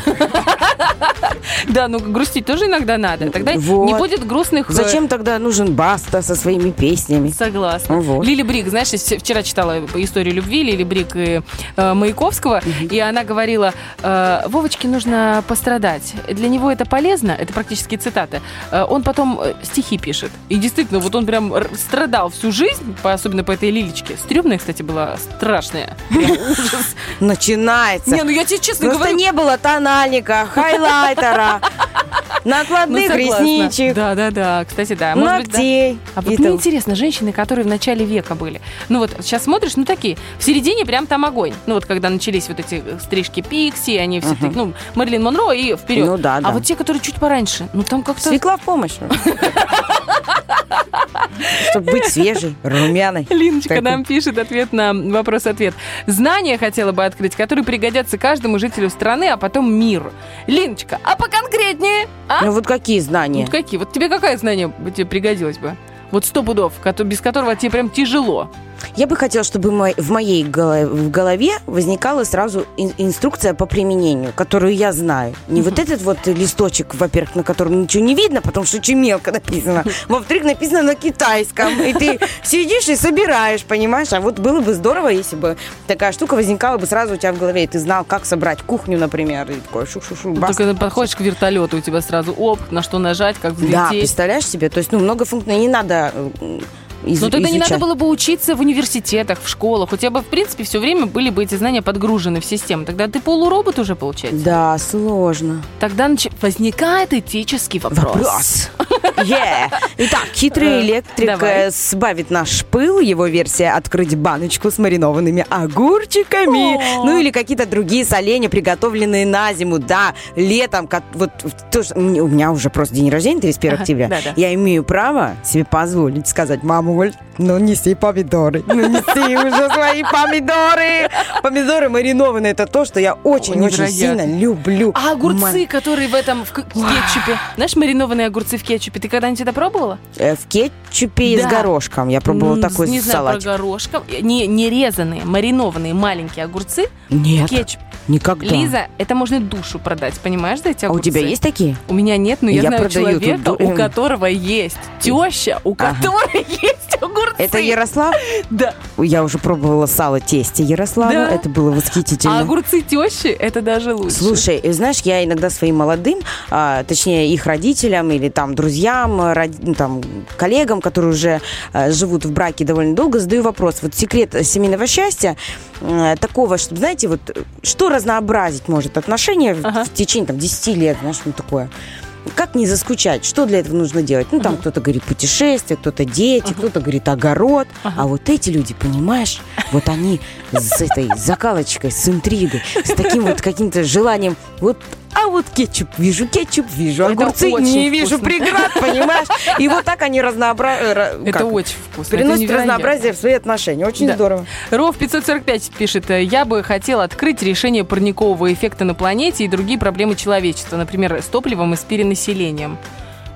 Да, ну грустить тоже иногда надо. Тогда Вот. не будет грустных... э, Зачем тогда нужен Баста со своими песнями? Согласна. Лили Брик, знаешь, вчера читала историю любви Лили Брик и э, Маяковского, и она говорила, э, Нужно пострадать. Для него это полезно, это практически цитата. Э, он потом э, стихи пишет. И действительно, вот он прям страдал всю жизнь, особенно по этой Лилечке. Стрёмная, кстати, была страшная. [laughs] Начинается. Не, ну я тебе честно Просто говорю. не было тональника, хайлайтера, ну, накладных согласна. ресничек, Да, да, да. Кстати, да. Ногтей. А вот мне интересно, женщины, которые в начале века были. Ну вот сейчас смотришь, ну такие, в середине прям там огонь. Ну вот когда начались вот эти э, стрижки Пикси, они все таки, ну, Марлин Монро и вперед. Ну да, А да. вот те, которые чуть пораньше, ну там как-то... Свекла в помощь. [laughs] Чтобы быть свежей, румяной. Линочка нам пишет ответ на вопрос-ответ. Знания хотела бы открыть, которые пригодятся каждому жителю страны, а потом миру. Линочка, а поконкретнее? А? Ну вот какие знания? Вот какие? Вот тебе какое знание тебе пригодилось бы? Вот сто пудов, без которого тебе прям тяжело. Я бы хотела, чтобы в моей в голове возникала сразу ин- инструкция по применению, которую я знаю. Не вот этот вот листочек, во-первых, на котором ничего не видно, потому что очень мелко написано. [laughs] Во-вторых, написано на китайском. И ты сидишь и собираешь, понимаешь? А вот было бы здорово, если бы такая штука возникала бы сразу у тебя в голове, и ты знал, как собрать кухню, например, и такой шу-шу-шу, бас. Только подходишь к вертолету, у тебя сразу оп, на что нажать, как Да, взлететь. представляешь себе? То есть, ну, много функций не надо э, из- Но тогда не надо изучать. было бы учиться в университетах, в школах. У тебя бы, в принципе, все время были бы эти знания подгружены в систему. Тогда ты полуробот уже получается. Да, сложно. Тогда нач- возникает этический вопрос. Вопрос. [laughs] Yeah. Итак, хитрый электрик Давай. э, сбавит наш пыл. Его версия открыть баночку с маринованными огурчиками. Ну или какие-то другие соленья, приготовленные на зиму. Да, летом. как- вот тоже, у меня- уже просто день рождения, 31 Ага, октября. да-да. Я имею право себе позволить сказать, мамуль, ну неси помидоры. Ну неси уже свои помидоры. Помидоры маринованные. Это то, что я очень-очень сильно люблю. А огурцы, которые в этом, в, кетчупе. Знаешь, маринованные огурцы в кетчупе. Ты когда-нибудь это пробовала? Э, В кетчупе с горошком. Я пробовала такой Не знаю, про горошком. Не, не резанные, маринованные маленькие огурцы Нет, в кетчупе. Никогда. Лиза, это можно душу продать, понимаешь, за эти а у огурцы? тебя есть такие? У меня нет, но я, Я знаю продаю тут человека, ду- у которого есть теща, у Ага. которой [laughs] есть огурцы. Это Ярослав? [laughs] Да. Я уже пробовала сало тесте Ярослава. Да? Это было восхитительно. А огурцы тещи это даже лучше. Слушай, э, знаешь, я иногда своим молодым, а, точнее их родителям или там друзьям, э, роди- ну, там коллегам, которые уже э, живут в браке довольно долго, задаю вопрос. Вот секрет семейного счастья э, такого, чтобы, знаете, вот что разнообразить может отношения в- Ага. в течение там 10 лет, знаешь, ну такое. Как не заскучать? Что для этого нужно делать? Ну, там кто-то говорит путешествие, кто-то дети, кто-то говорит огород. А вот эти люди, понимаешь, вот они с этой закалочкой, с интригой, с таким вот каким-то желанием вот а вот кетчуп вижу, кетчуп вижу, Это огурцы не вижу вкусно. преград, понимаешь? И вот так они разнообразие... Это очень вкусно. Приносят разнообразие в свои отношения. Очень Да. здорово. Ров 545 пишет, «Э, я бы хотел открыть решение парникового эффекта на планете и другие проблемы человечества, например, с топливом и с перенаселением.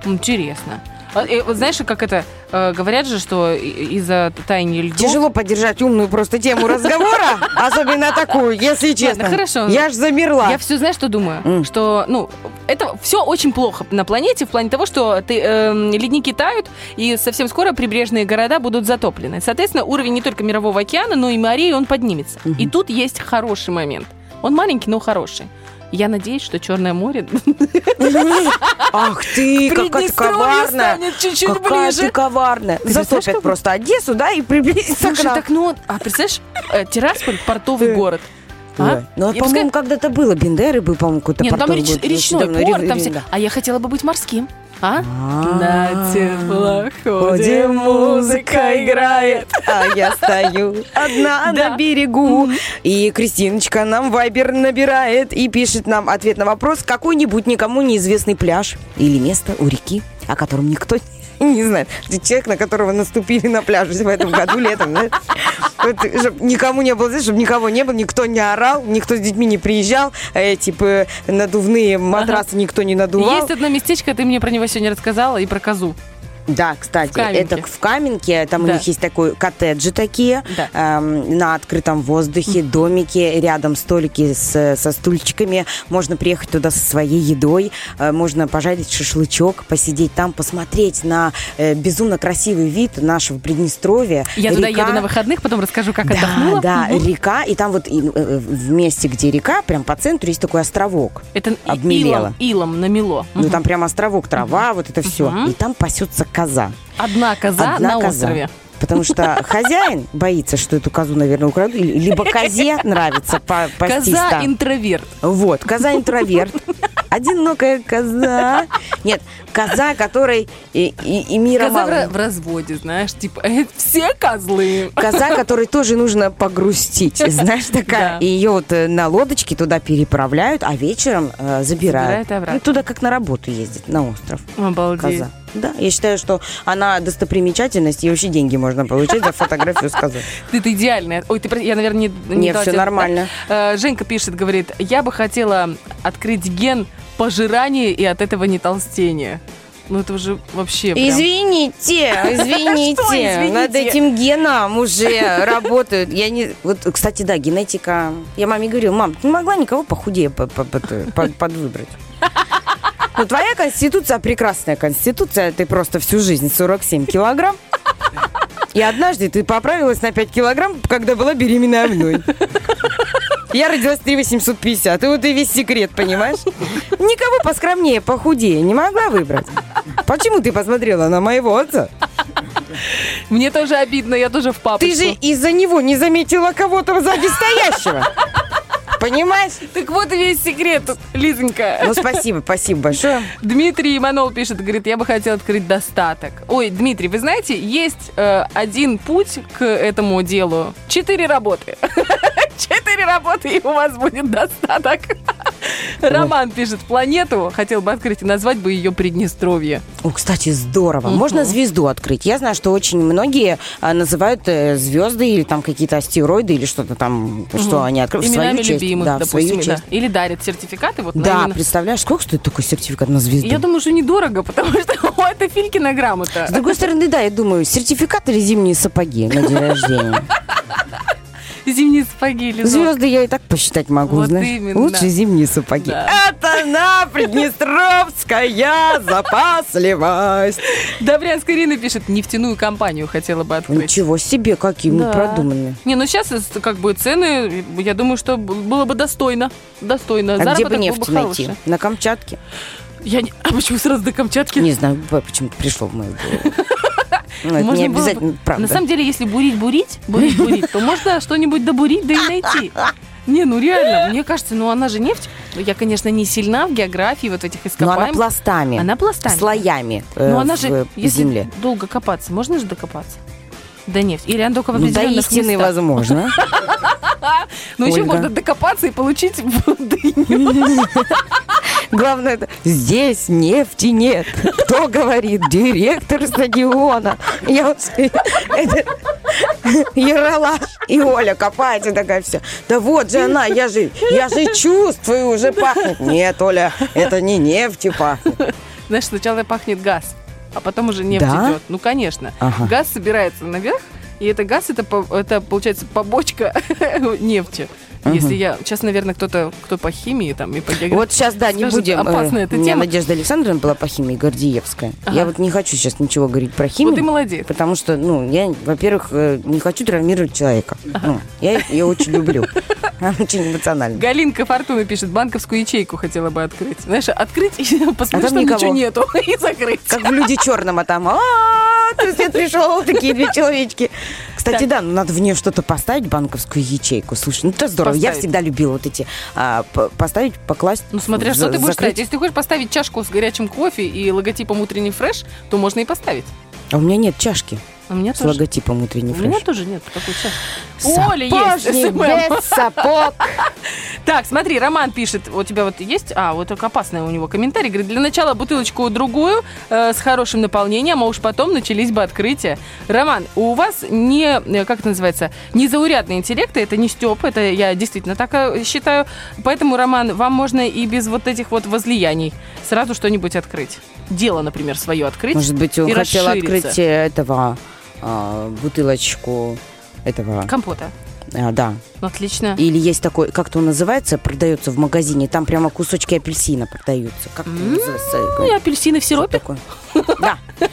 Интересно. А, вот знаешь, как это, э, говорят же, что из-за таяния льдов... Тяжело поддержать умную просто тему разговора, особенно такую, если честно. хорошо. Я ж замерла. Я все, знаешь, что думаю? Что, ну, это все очень плохо на планете в плане того, что ты, эм, ледники тают, и совсем скоро прибрежные города будут затоплены. Соответственно, уровень не только Мирового океана, но и морей, он поднимется. И тут есть хороший момент. Он маленький, но хороший. Я надеюсь, что Черное море Ах ты, какая ты коварная. чуть-чуть Какая ближе. ты коварная. Затопят просто Одессу, да, и приблизится к нам. так ну, а представляешь, э, Тирасполь портовый город. А? Ну, а, по-моему, пускай- когда-то было. Бендеры был, по-моему, какой-то Нет, ну там портовый реч- город. речной порт, там все. А я хотела бы быть морским. А? На теплоходе музыка играет. А я стою одна на берегу. И Кристиночка нам вайбер набирает и пишет нам ответ на вопрос. Какой-нибудь никому неизвестный пляж или место у реки, о котором никто не. Ты человек, на которого наступили на пляже в этом году летом. знаешь. Вот, чтоб никому не было, чтобы никого не было, никто не орал, никто с детьми не приезжал, э, типа надувные матрасы никто не надувал. Есть одно местечко, ты мне про него сегодня рассказала, и про козу. Да, кстати, В Каменке. это в Каменке, там Да. у них есть такой коттеджи такие, Да. эм, на открытом воздухе, домики, рядом столики с, со стульчиками, можно приехать туда со своей едой, э, можно пожарить шашлычок, посидеть там, посмотреть на э, безумно красивый вид нашего Приднестровья. Я туда Река. еду на выходных, потом расскажу, как Да, отдохнула. да, Мгм. река, и там вот и, э, в месте, где река, прям по центру есть такой островок. Это обмелела. илом, илом намело. Ну, там прям островок, трава, вот это все. Мгм. И там пасется коза. Одна коза Одна на коза. острове. Потому что хозяин боится, что эту козу, наверное, украдут. Либо козе нравится по пастись Коза там. интроверт. Вот, коза интроверт. [laughs] Одинокая коза. Нет, коза, которой и, и, и мира Коза в, мало. в разводе, знаешь, типа, «Э, все козлы. Коза, которой тоже нужно погрустить, [laughs] знаешь, такая. Да. И ее вот э, на лодочке туда переправляют, а вечером э, забирают. Забирают обратно. Ну, туда как на работу ездит, на остров. Обалдеть. Коза. Да, я считаю, что она достопримечательность, и вообще деньги можно получать за фотографию с козой. [laughs] Ты, идеальная. Ой, ты, я, наверное, не... Не, дала всё тебе- нормально. Э, Женька пишет, говорит, я бы хотела открыть ген пожирания и от этого не толстения. Ну, это уже вообще прям... Извините, [laughs] извините, Что извините? над этим геном уже работают. Я не, вот, кстати, да, генетика. Я маме говорила, мам, ты не могла никого похудее по- по- по- по- подвыбрать. [laughs] Ну, твоя конституция прекрасная конституция, ты просто всю жизнь 47 килограмм. И однажды ты поправилась на 5 килограмм, когда была беременна мной. Я родилась 3 850. И вот и весь секрет, понимаешь? Никого поскромнее, похудее не могла выбрать. Почему ты посмотрела на моего отца? Мне тоже обидно, я тоже в папочку. Ты же из-за него не заметила кого-то сзади стоящего. Понимаешь? Так вот и весь секрет, Лизонька. Ну, спасибо, спасибо большое. Дмитрий Иманол пишет, говорит, я бы хотел открыть достаток. Ой, Дмитрий, вы знаете, есть э, один путь к этому делу. Четыре работы. [laughs] Четыре работы, и у вас будет достаток. Роман пишет, планету хотел бы открыть и назвать бы ее Приднестровье. О, кстати, здорово. Можно звезду открыть. Я знаю, что очень многие а, называют э, звезды или там какие-то астероиды или что-то там, что они открыли в свою Именами честь. любимых, да, в свою допустим, да. честь. Или дарят сертификаты вот Да, именно- представляешь, сколько стоит такой сертификат на звезду? Я думаю, что недорого, потому что [laughs] это Филькина грамота. С другой стороны, да, я думаю, сертификат или зимние сапоги на день [laughs] рождения. Зимние сапоги или Звезды я и так посчитать могу, Вот знаешь. именно. Лучше зимние сапоги. Да. Это на Приднестровская запасливость. Добрянская Ирина пишет, нефтяную компанию хотела бы открыть. Ничего себе, какие мы продуманные. Не, ну сейчас как бы цены, я думаю, что было бы достойно. Достойно. А где бы нефть бы найти? На Камчатке? Я не... А почему сразу до Камчатки? Не знаю, почему-то пришло в мою голову. Ну, это не было бы- обязательно, правда. На самом деле, если бурить-бурить, бурить-бурить, то можно что-нибудь добурить, да и найти. Не, ну реально, мне кажется, ну она же нефть. Ну, Я, конечно, не сильна в географии вот этих Но ископаемых. она пластами. Она пластами. Слоями э, Но она в же, если земле. долго копаться, можно же докопаться? До нефти. Или она только в Ну, до определенных истины местах? возможно. [laughs] Ну, еще можно докопаться и получить дыню. [laughs] Главное, это здесь нефти нет. Кто говорит? Директор стадиона. Я вот это, Ерала и Оля копается такая вся. Да вот же она, я же, я же чувствую, уже пахнет. Нет, Оля, это не нефть пахнет. Знаешь, сначала пахнет газ, а потом уже нефть Да? идет. Ну, конечно. Ага. Газ собирается наверх, и это газ, это, это получается побочка [laughs] нефти. Если я... Сейчас, наверное, кто-то, кто по химии там и по географии. Вот сейчас, да, не скажет, будем. э, Опасная эта У меня тема. Надежда Александровна была по химии Гордиевская. Ага. Я вот не хочу сейчас ничего говорить про химию. Вот ты молодец. Потому что, ну, я, во-первых, э, не хочу травмировать человека. Ну, я ее очень люблю. [laughs] Она очень эмоциональна. Галинка Фортуна пишет, банковскую ячейку хотела бы открыть. Знаешь, открыть и посмотреть, [laughs] там что ничего нету, [laughs] и закрыть. Как в «Люди черном», а там, а ты свет пришел, такие две человечки. Кстати, да, ну надо в нее что-то поставить, банковскую ячейку. Слушай, ну это здорово. Я всегда любила вот эти а, поставить, покласть. Ну, смотря что ты будешь ставить. Если ты хочешь поставить чашку с горячим кофе и логотипом «Утренний фреш», то можно и поставить. А у меня нет чашки у меня с тоже. логотипом утренний У меня фреш. тоже нет такой чашки. У Оли есть без сапог. [laughs] Так, смотри, Роман пишет, у тебя вот есть, а, вот только опасный у него комментарий, говорит, для начала бутылочку другую э, с хорошим наполнением, а уж потом начались бы открытия. Роман, у вас не, э, как это называется, незаурядный интеллект, это не Степ, это я действительно так э, считаю, поэтому, Роман, вам можно и без вот этих вот возлияний сразу что-нибудь открыть. Дело, например, свое открыть. Может быть, он хотел расшириться. открыть этого а, бутылочку этого. Компота. а, да. Ну, Отлично. Или есть такой, как-то он называется, продается в магазине. Там прямо кусочки апельсина продаются. Как это называется? Ну, и апельсины в сиропе. Такое. Да. [laughs]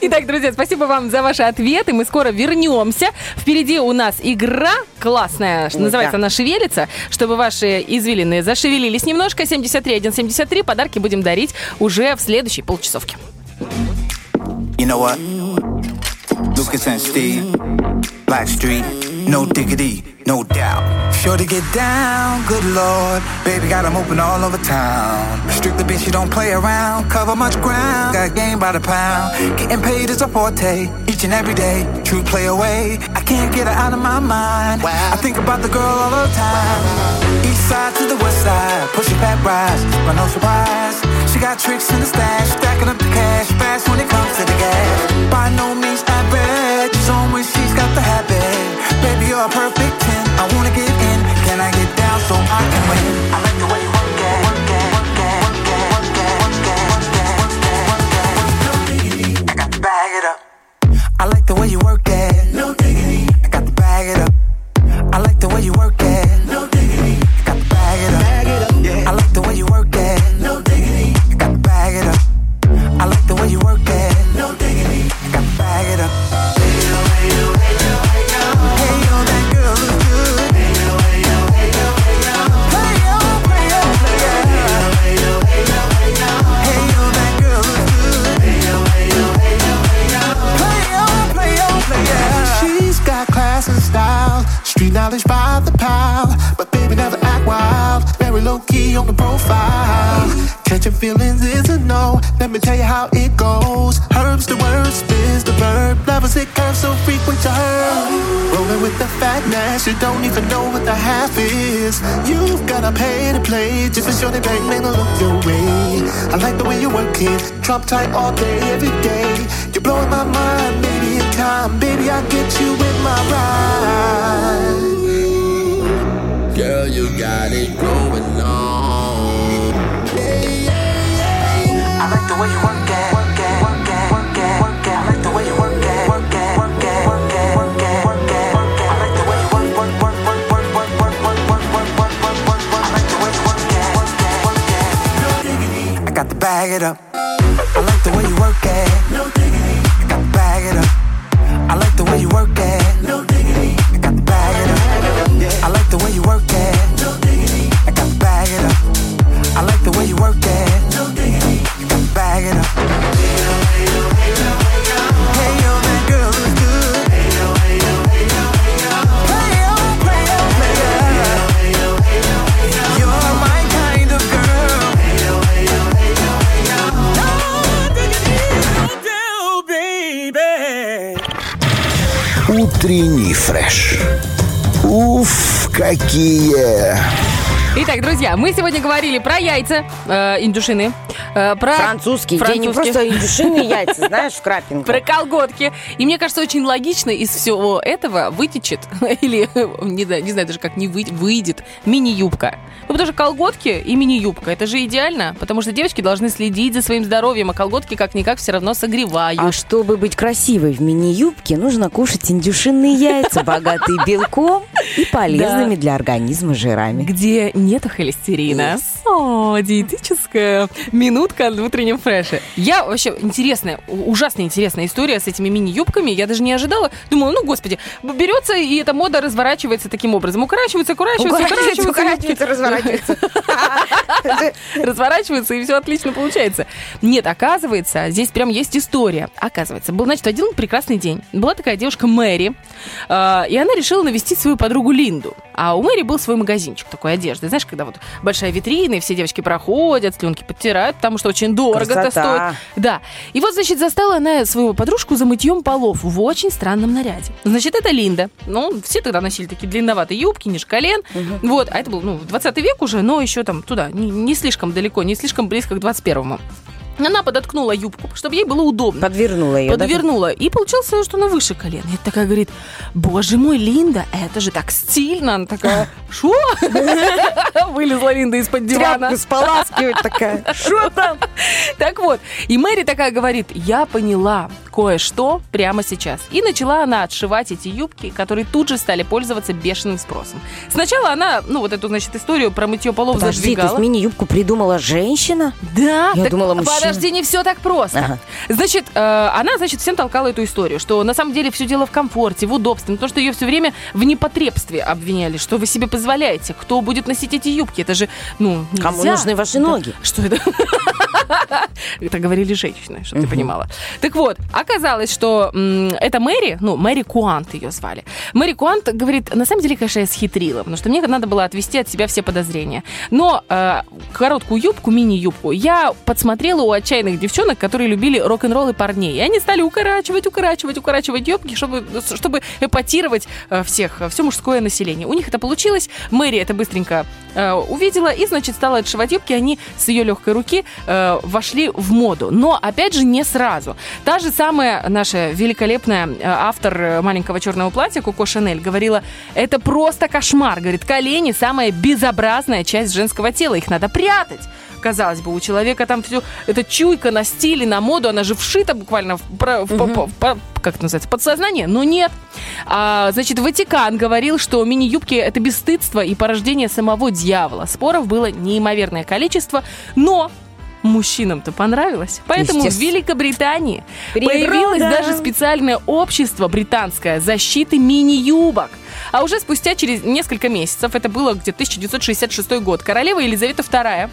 Итак, друзья, спасибо вам за ваши ответы. Мы скоро вернемся. Впереди у нас игра классная, что называется да. она «Шевелится». Чтобы ваши извилины зашевелились немножко, 73 173 подарки будем дарить уже в следующей полчасовке. You know what? Lucas and Steve, Black Street, no diggity, no doubt. Sure to get down, good lord. Baby got 'em open all over town. Strictly bitch, you don't play around. Cover much ground, got game by the pound. Getting paid is a forte, each and every day. True play away, I can't get her out of my mind. I think about the girl all the time. East side to the west side, pushing back rise, but no surprise. She got tricks in the stash, stacking up the cash fast when it comes to the gas. By no means she's got the habit. Baby, you're a perfect 10. I wanna get in. Can I get down so I can win? I like the way you work it. I like the way you work it. No diggity. I got to bag it up. I like the way you work street knowledge by the pound. But baby, never act wild, very low key on the profile. Catching feelings is a no. Let me tell you how it goes. Herbs the word, spins the verb. Levels it curves so frequent to her. Rolling with the fatness, you don't even know what the half is. You've gotta pay to play just for sure they bang, man, look your way. I like the way you work it, drop tight all day, every day. You're blowing my mind, baby, time. Baby, I get you in my ride. Girl, you got it going on. I like the way you work it, work it, work it, work it, work it. I like the way you work it, work it, work it, work it, work it, work it. I like the way you work, work, work, work, work, work, work, work, work, work, work, work, work, work. I like the way you work it, work it, work it. I got to bag it up. I like the way you work you work Утренний фреш. Уф, какие Итак, друзья, мы сегодня говорили про яйца э, индюшины, э, про Французский, где не французские. просто индюшиные [laughs] яйца, знаешь, в крапинку. Про колготки. И мне кажется, очень логично из всего этого вытечет, [laughs] или не знаю, не знаю даже как не вы- выйдет, мини-юбка. Ну, потому что колготки и мини-юбка, это же идеально, потому что девочки должны следить за своим здоровьем, а колготки как-никак все равно согревают. А чтобы быть красивой в мини-юбке, нужно кушать индюшиные яйца, богатые белком и [laughs] полезными для организма жирами. где нету холестерина. О, диетическая минутка в утреннем фреше. Я вообще интересная, ужасно интересная история с этими мини-юбками. Я даже не ожидала. Думала, ну, господи, берется, и эта мода разворачивается таким образом. Укорачивается, укорачивается, Укорачивается, укорачивается. укорачивается, разворачивается. [laughs] разворачивается, и все отлично получается. Нет, оказывается, здесь прям есть история. Оказывается, был, значит, один прекрасный день. Была такая девушка Мэри, э, и она решила навестить свою подругу Линду. А у Мэри был свой магазинчик такой одежды. Знаешь, когда вот большая витрина, и все девочки проходят, слюнки подтирают, потому что очень дорого это стоит. Да. И вот, значит, застала она свою подружку за мытьем полов в очень странном наряде. Значит, это Линда. Ну, все тогда носили такие длинноватые юбки, ниже колен. Вот, а это был, ну, 20 век уже, но еще там туда, не, не слишком далеко, не слишком близко к 21-му. Она подоткнула юбку, чтобы ей было удобно. Подвернула ее, да? Подвернула. И получилось, что она выше колена. И такая говорит, боже мой, Линда, это же так стильно. Она такая, что? [laughs] Вылезла Линда из-под дивана. Тряпку споласкивать такая. Что там? Так вот, и Мэри такая говорит, я поняла кое-что прямо сейчас. И начала она отшивать эти юбки, которые тут же стали пользоваться бешеным спросом. Сначала она, ну, вот эту, значит, историю про мытье полов Подожди, есть зажигала. мини-юбку придумала женщина? Да, Я думала, мужчина. Подожди, не все так просто. Ага. Значит, э, она, значит, всем толкала эту историю, что на самом деле все дело в комфорте, в удобстве, потому что ее все время в непотребстве обвиняли, что вы себе позволяете, кто будет носить эти юбки, это же, ну, нельзя. Кому нужны ваши ноги? Что это? [laughs] Это говорили женщины, чтобы ты понимала. Так вот, оказалось, что это Мэри, ну, Мэри Куант ее звали. Мэри Куант говорит, на самом деле, конечно, я схитрила, потому что мне надо было отвести от себя все подозрения. Но э, короткую юбку, мини-юбку, я подсмотрела у отчаянных девчонок, которые любили рок-н-ролл и парней. И они стали укорачивать, укорачивать, укорачивать юбки, чтобы, чтобы эпатировать э, всех, все мужское население. У них это получилось. Мэри это быстренько э, увидела и, значит, стала отшивать юбки. Они с ее легкой руки э, вошли в моду. Но, опять же, не сразу. Та же самая наша великолепная э, автор э, маленького черного платья Коко Шанель говорила, это просто кошмар. Говорит, колени самая безобразная часть женского тела. Их надо прятать. Казалось бы, у человека там все, эта чуйка на стиле, на моду, она же вшита буквально в, в- по- по- по- как это называется, подсознание, но нет. А, значит, Ватикан говорил, что мини-юбки это бесстыдство и порождение самого дьявола. Споров было неимоверное количество, но мужчинам-то понравилось. Поэтому в. Великобритании Природа. появилось даже специальное общество британское защиты мини-юбок. А уже спустя через несколько месяцев, это было где-то 1966 год, королева Елизавета II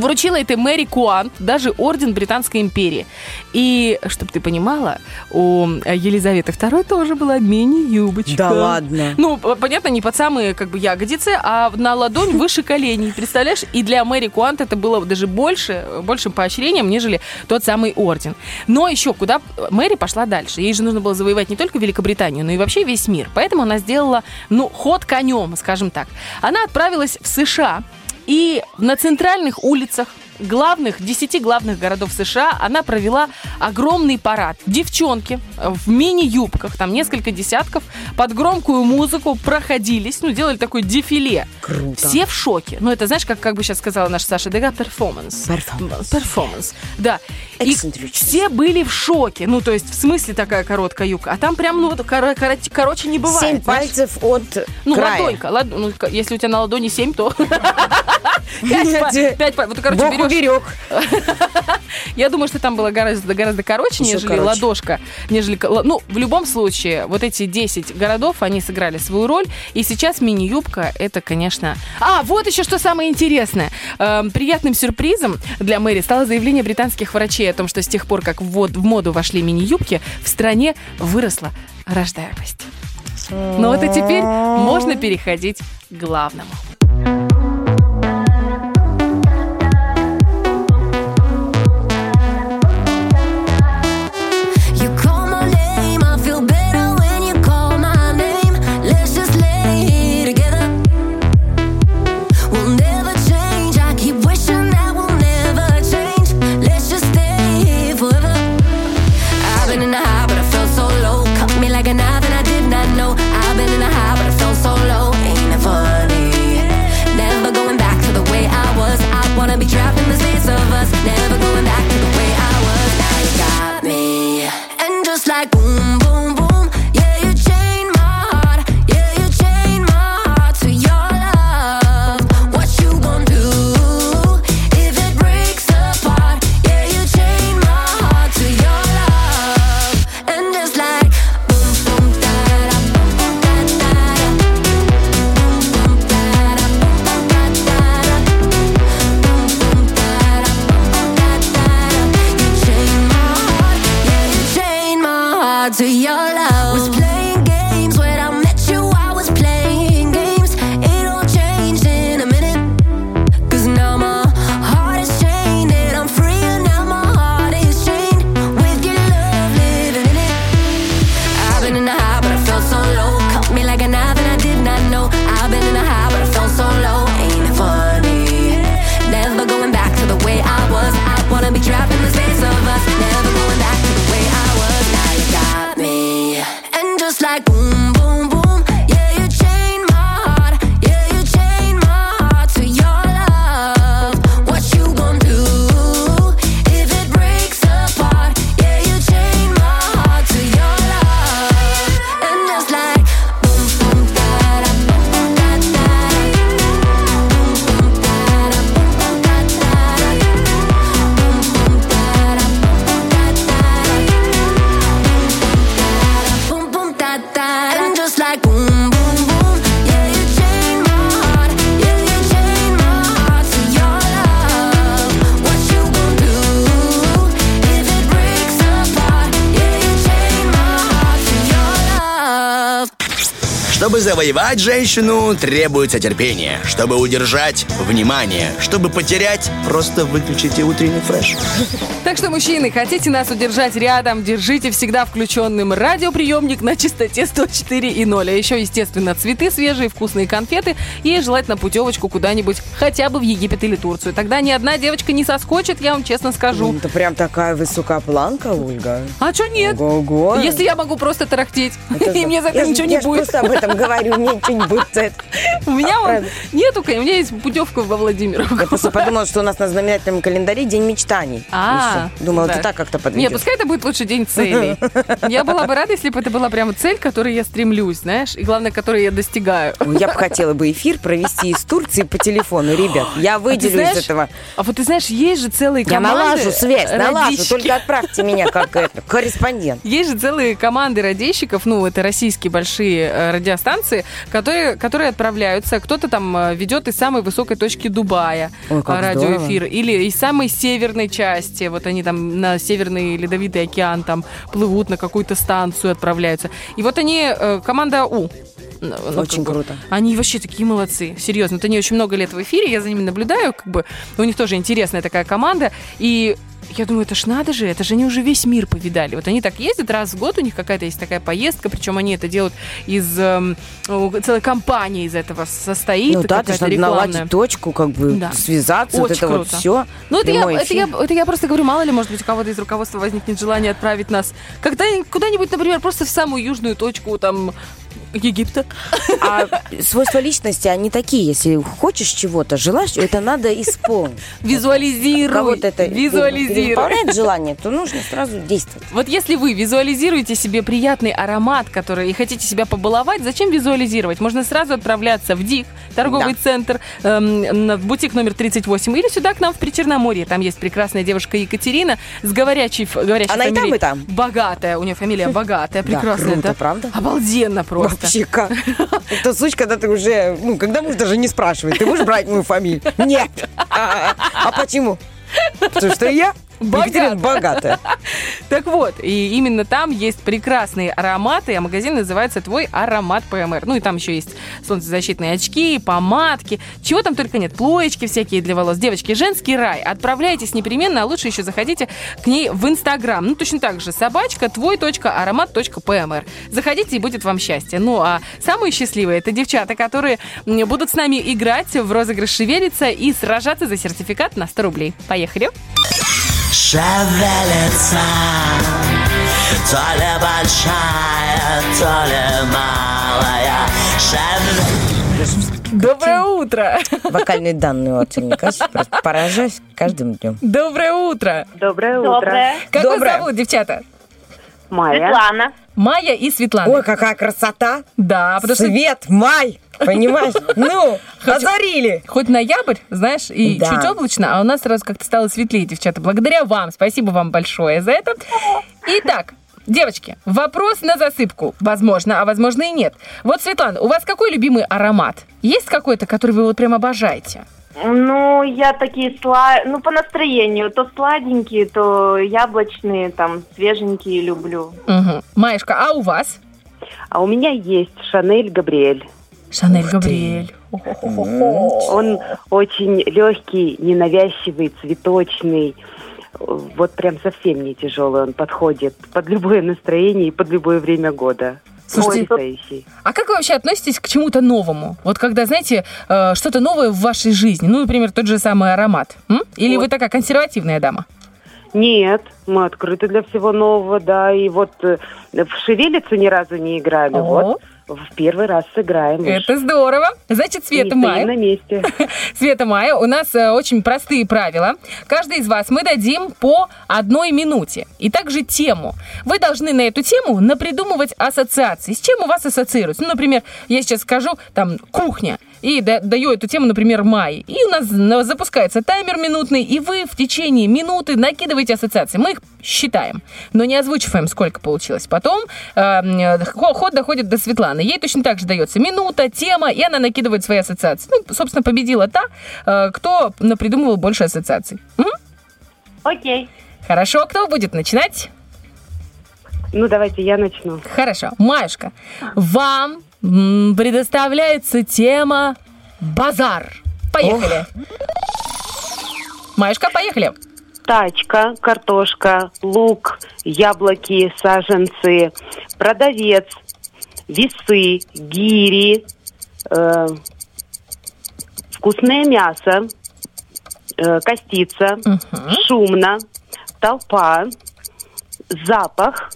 вручила этой Мэри Куант даже орден Британской империи. И, чтобы ты понимала, у Елизаветы II тоже была мини-юбочка. Да ладно? Ну, понятно, не под самые как бы ягодицы, а на ладонь выше коленей. Представляешь? И для Мэри Куант это было даже больше, большим поощрением, нежели тот самый орден. Но еще куда Мэри пошла дальше. Ей же нужно было завоевать не только Великобританию, но и вообще весь мир. Поэтому она сделала, ну, ход конем, скажем так. Она отправилась в США, и на центральных улицах главных, 10 главных городов США она провела огромный парад. Девчонки в мини-юбках, там несколько десятков, под громкую музыку проходились, ну, делали такой дефиле. Круто. Все в шоке. Ну, это, знаешь, как, как бы сейчас сказала наша Саша Дега, перформанс. Перформанс. Перформанс, да. И все были в шоке. Ну, то есть, в смысле такая короткая юбка. А там прям, ну, вот коро- коро- короче не бывает. Семь пальцев от Ну, края. ладонька. лад- ну, если у тебя на ладони 7, то... [laughs] Пять па- Где? пять па- Вот, короче, берешь... уберег. [laughs] Я думаю, что там было гораздо, гораздо короче, Еще нежели короче. ладошка. Нежели... Ну, в любом случае, вот эти 10 городов, они сыграли свою роль. И сейчас мини-юбка, это, конечно... А, вот еще что самое интересное. Эм, приятным сюрпризом для Мэри стало заявление британских врачей о том, что с тех пор, как в, в моду вошли мини-юбки, в стране выросла рождаемость. Ну вот и теперь можно переходить к главному. to you. Завоевать женщину, требуется терпение. Чтобы удержать – внимание. Чтобы потерять – просто выключите утренний фреш. Так что, мужчины, хотите нас удержать рядом, держите всегда включенным радиоприемник на частоте 104,0. А еще, естественно, цветы свежие, вкусные конфеты и желательно путевочку куда-нибудь, хотя бы в Египет или Турцию. Тогда ни одна девочка не соскочит, я вам честно скажу. Это прям такая высокая планка, Ольга. А что нет? Ого-го. Если я могу просто тарахтеть, [laughs] и мне за это ничего не будет. просто об этом говорю, мне ничего не будет за это. У меня Правда. нету, у меня есть путевка во Владимировку. Я просто подумала, что у нас на знаменательном календаре день мечтаний. А. Думала, ты так как-то Нет, подведешь. пускай это будет лучше день целей. Я была бы рада, если бы это была прямо цель, к которой я стремлюсь, знаешь, и главное, которой я достигаю. Я бы хотела бы эфир провести из Турции по телефону, ребят. Я А выделю из этого. А вот ты знаешь, есть же целые Я команды... налажу связь, налажу. Только отправьте меня как это, корреспондент. Есть же целые команды радищиков, ну, это российские большие э, радиостанции, которые, которые отправляются, кто-то там э, ведет из самой высокой точки Дубая Ой, э, радиоэфир, или из самой северной части, вот они там на Северный Ледовитый океан там плывут на какую-то станцию, отправляются. И вот они, э, команда У, ну, ну, Очень как бы, круто. Они вообще такие молодцы, серьезно. Вот они очень много лет в эфире, я за ними наблюдаю, как бы у них тоже интересная такая команда. И я думаю, это ж надо же, это же они уже весь мир повидали. Вот они так ездят раз в год, у них какая-то есть такая поездка, причем они это делают из эм, у- целой компании из этого состоит. Ну да, ты надо наладить точку, как бы Да. связаться, вот Очень это вот круто. все. Ну, это я, это, я, это я просто говорю, мало ли, может быть, у кого-то из руководства возникнет желание отправить нас когда куда-нибудь, например, просто в самую южную точку там Египта. А свойства личности, они такие. Если хочешь чего-то, желаешь, это надо исполнить. Визуализируй. Кого-то это Визуализируй. переполняет желание, то нужно сразу действовать. Вот если вы визуализируете себе приятный аромат, который и хотите себя побаловать, зачем визуализировать? Можно сразу отправляться в ДИК, торговый Да. центр, эм, бутик номер 38, или сюда к нам в Причерноморье. Там есть прекрасная девушка Екатерина с говорящей, ф- говорящей Она и там, фамилией. и там. Богатая, у нее фамилия богатая, Да, прекрасная. круто, да? правда? Обалденно просто. Как? [laughs] Это случай, когда ты уже, ну, когда муж даже не спрашивает, ты будешь брать мою фамилию? Нет. А, а почему? Потому что я Екатерина богатая. [laughs] Так вот, и именно там есть прекрасные ароматы, а магазин называется «Твой аромат ПМР». Ну и там еще есть солнцезащитные очки, помадки, чего там только нет, плоечки всякие для волос. Девочки, женский рай. Отправляйтесь непременно, а лучше еще заходите к ней в Инстаграм. Ну точно так же, собачка твой.аромат.пмр. Заходите, и будет вам счастье. Ну а самые счастливые это девчата, которые будут с нами играть в розыгрыш «Шевелиться» и сражаться за сертификат на 100 рублей. Поехали! Шевелится То ли большая, то ли малая Шевелится Доброе утро! Вокальные данные от Черникаса просто поражаюсь каждым днем. Доброе утро! Доброе утро. Доброе. Как Доброе. вас зовут, девчата? Майя. Светлана. Майя и Светлана. Ой, какая красота! Да, потому что Свет, май, понимаешь? Ну, озарили! хоть ноябрь, знаешь, и Да. чуть облачно, а у нас сразу как-то стало светлее, девчата. Благодаря вам. Спасибо вам большое за это. Итак, девочки, вопрос на засыпку. Возможно, а возможно и нет. Вот, Светлана, у вас какой любимый аромат? Есть какой-то, который вы вот прям обожаете? Ну, я такие сла... ну, по настроению. То сладенькие, то яблочные, там, свеженькие люблю. Угу. Маешка, а у вас? А у меня есть Шанель Габриэль. Шанель Габриэль. Он очень легкий, ненавязчивый, цветочный. Вот прям совсем не тяжелый. Он подходит под любое настроение и под любое время года. Слушайте. А как вы вообще относитесь к чему-то новому? Вот когда, знаете, э, что-то новое в вашей жизни, ну, например, тот же самый аромат. М? Или вы такая консервативная дама? Нет, мы открыты для всего нового, да. И вот э, в шевелицу ни разу не играли. О. Вот в первый раз сыграем. уж. Это здорово. Значит, Света Майя. на месте. [laughs] Света Майя, у нас э, очень простые правила. Каждый из вас мы дадим по одной минуте. И также тему. Вы должны на эту тему напридумывать ассоциации. С чем у вас ассоциируется? Ну, например, я сейчас скажу, там, кухня. И да- даю эту тему, например, Майе. И у нас на- запускается таймер минутный, и вы в течение минуты накидываете ассоциации. Мы их считаем, но не озвучиваем, сколько получилось. Потом э, хо- ход доходит до Светланы. Ей точно так же дается минута, тема, и она накидывает свои ассоциации. Ну, собственно, победила та, э, кто напридумывал больше ассоциаций. М? Окей. Хорошо, кто будет начинать? Ну, давайте я начну. Хорошо. Маюшка, вам предоставляется тема «Базар». Поехали. Машка, поехали. Тачка, картошка, лук, яблоки, саженцы, продавец, весы, гири, э, вкусное мясо, э, костица, шумно, толпа, запах,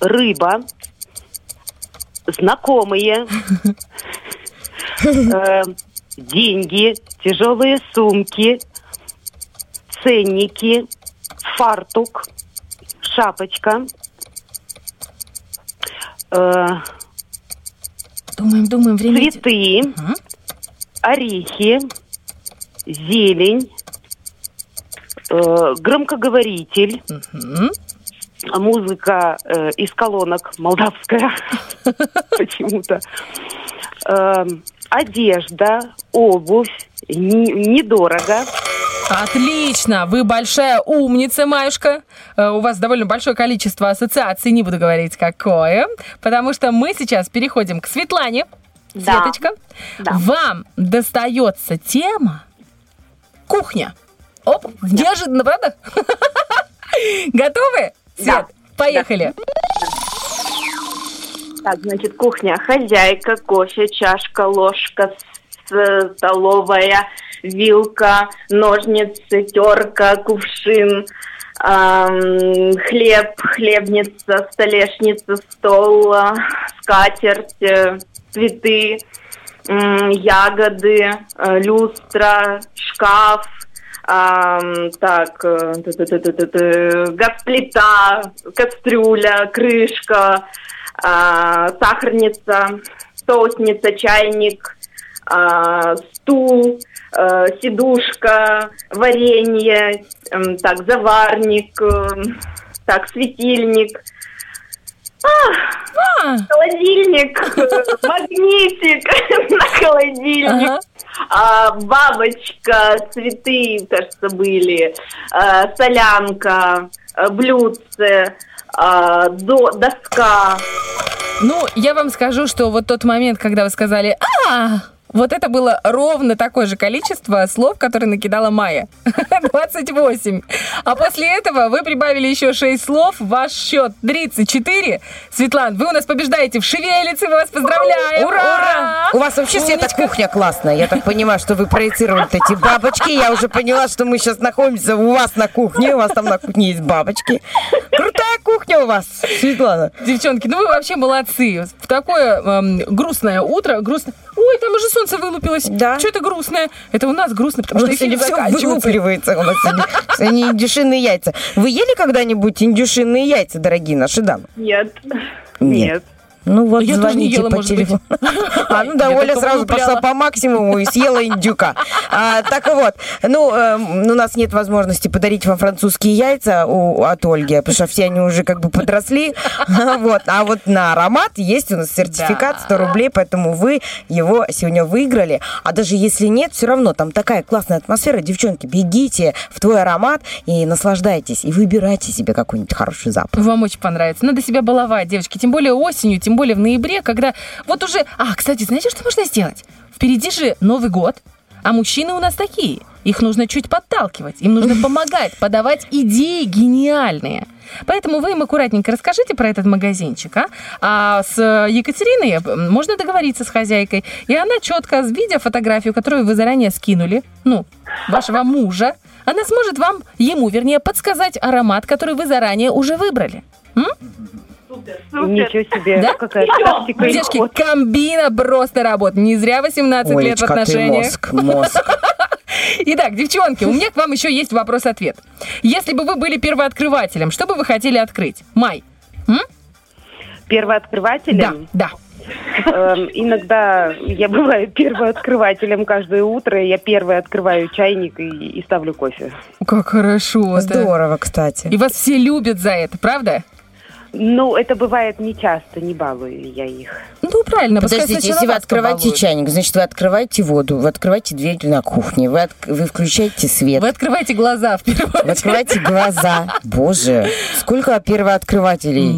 рыба, знакомые, э, деньги, тяжелые сумки, ценники, фартук, шапочка, э, Думаем, думаем, время цветы, орехи, зелень, э, громкоговоритель, музыка э, из колонок молдавская [laughs] почему-то, Э, одежда, обувь, не- недорого. Отлично, вы большая умница, Маюшка. Э, У вас довольно большое количество ассоциаций, не буду говорить какое, потому что мы сейчас переходим к Светлане. Да. Светочка, вам достается тема кухня. Оп, неожиданно, правда? [laughs] Готовы? Свет, поехали. Так, значит, кухня. Хозяйка, кофе, чашка, ложка, с- столовая, вилка, ножницы, терка, кувшин, ам, хлеб, хлебница, столешница, стол, а, скатерть, э, цветы, м, ягоды, э, люстра, шкаф, так, э, газплита, кастрюля, крышка, а, сахарница, соусница, чайник, а, стул, э, сидушка, варенье, так, заварник, эм, так, светильник, а, холодильник, э, [laughs] магнитик [laughs] на холодильник, а, бабочка, цветы, кажется, были, а, солянка, а, блюдце, а, до- доска. Ну, я вам скажу, что вот тот момент, когда вы сказали «А!», вот это было ровно такое же количество слов, которые накидала Майя. [laughs] 28. А после этого вы прибавили еще 6 слов. Ваш счет 34. Светлан, вы у нас побеждаете в шевелице. Мы вас поздравляем. Ура! У вас вообще, Света, кухня классная. Я так понимаю, что вы проецировали эти бабочки. Я уже поняла, что мы сейчас находимся у вас на кухне. У вас там на кухне есть бабочки. Крутая кухня у вас, Светлана. Девчонки, ну вы вообще молодцы. В такое эм, грустное утро, грустно. Ой, там уже солнце вылупилось. Да. Что это грустное? Это у нас грустно, потому что эфир сегодня все заканчивается. вылупливается. У нас [laughs] сегодня индюшиные яйца. Вы ели когда-нибудь индюшиные яйца, дорогие наши дамы? Нет. Нет. Ну вот, Я звоните ела, по телефону. А, ну да, Я Оля сразу вылупляла. пошла по максимуму и съела индюка. А, так вот, ну, эм, у нас нет возможности подарить вам французские яйца у- от Ольги, потому что все они уже как бы подросли. [laughs] Вот. А вот на аромат есть у нас сертификат 100 рублей, поэтому вы его сегодня выиграли. А даже если нет, все равно там такая классная атмосфера. Девчонки, бегите в твой аромат и наслаждайтесь. И выбирайте себе какой-нибудь хороший запах. Вам очень понравится. Надо себя баловать, девочки. Тем более осенью, тем более в ноябре, когда вот уже... А, кстати, знаете, что можно сделать? Впереди же Новый год, а мужчины у нас такие. Их нужно чуть подталкивать, им нужно помогать, подавать идеи гениальные. Поэтому вы им аккуратненько расскажите про этот магазинчик, а? А с Екатериной м, можно договориться с хозяйкой, и она четко, видя фотографию, которую вы заранее скинули, ну, вашего мужа, она сможет вам, ему, вернее, подсказать аромат, который вы заранее уже выбрали. М? Ничего себе, Да? какая тактика и Девочки, ход. комбина просто работает. Не зря 18 лет в Олечка, ты отношениях. мозг, мозг. [laughs] Итак, девчонки, у меня к вам еще есть вопрос-ответ. Если бы вы были первооткрывателем, что бы вы хотели открыть? Май. Первооткрывателем? Да, Эм, иногда я бываю первооткрывателем каждое утро. Я первая открываю чайник и, и ставлю кофе. Как хорошо. Здорово, кстати. И вас все любят за это, правда? Ну, это бывает не часто, не балую я их. Ну, правильно. Подождите, если вы открываете побалуют. чайник, значит, вы открываете воду, вы открываете дверь на кухне, вы, от- вы включаете свет. Вы открываете глаза в первую Вы открываете глаза. Боже, сколько первооткрывателей.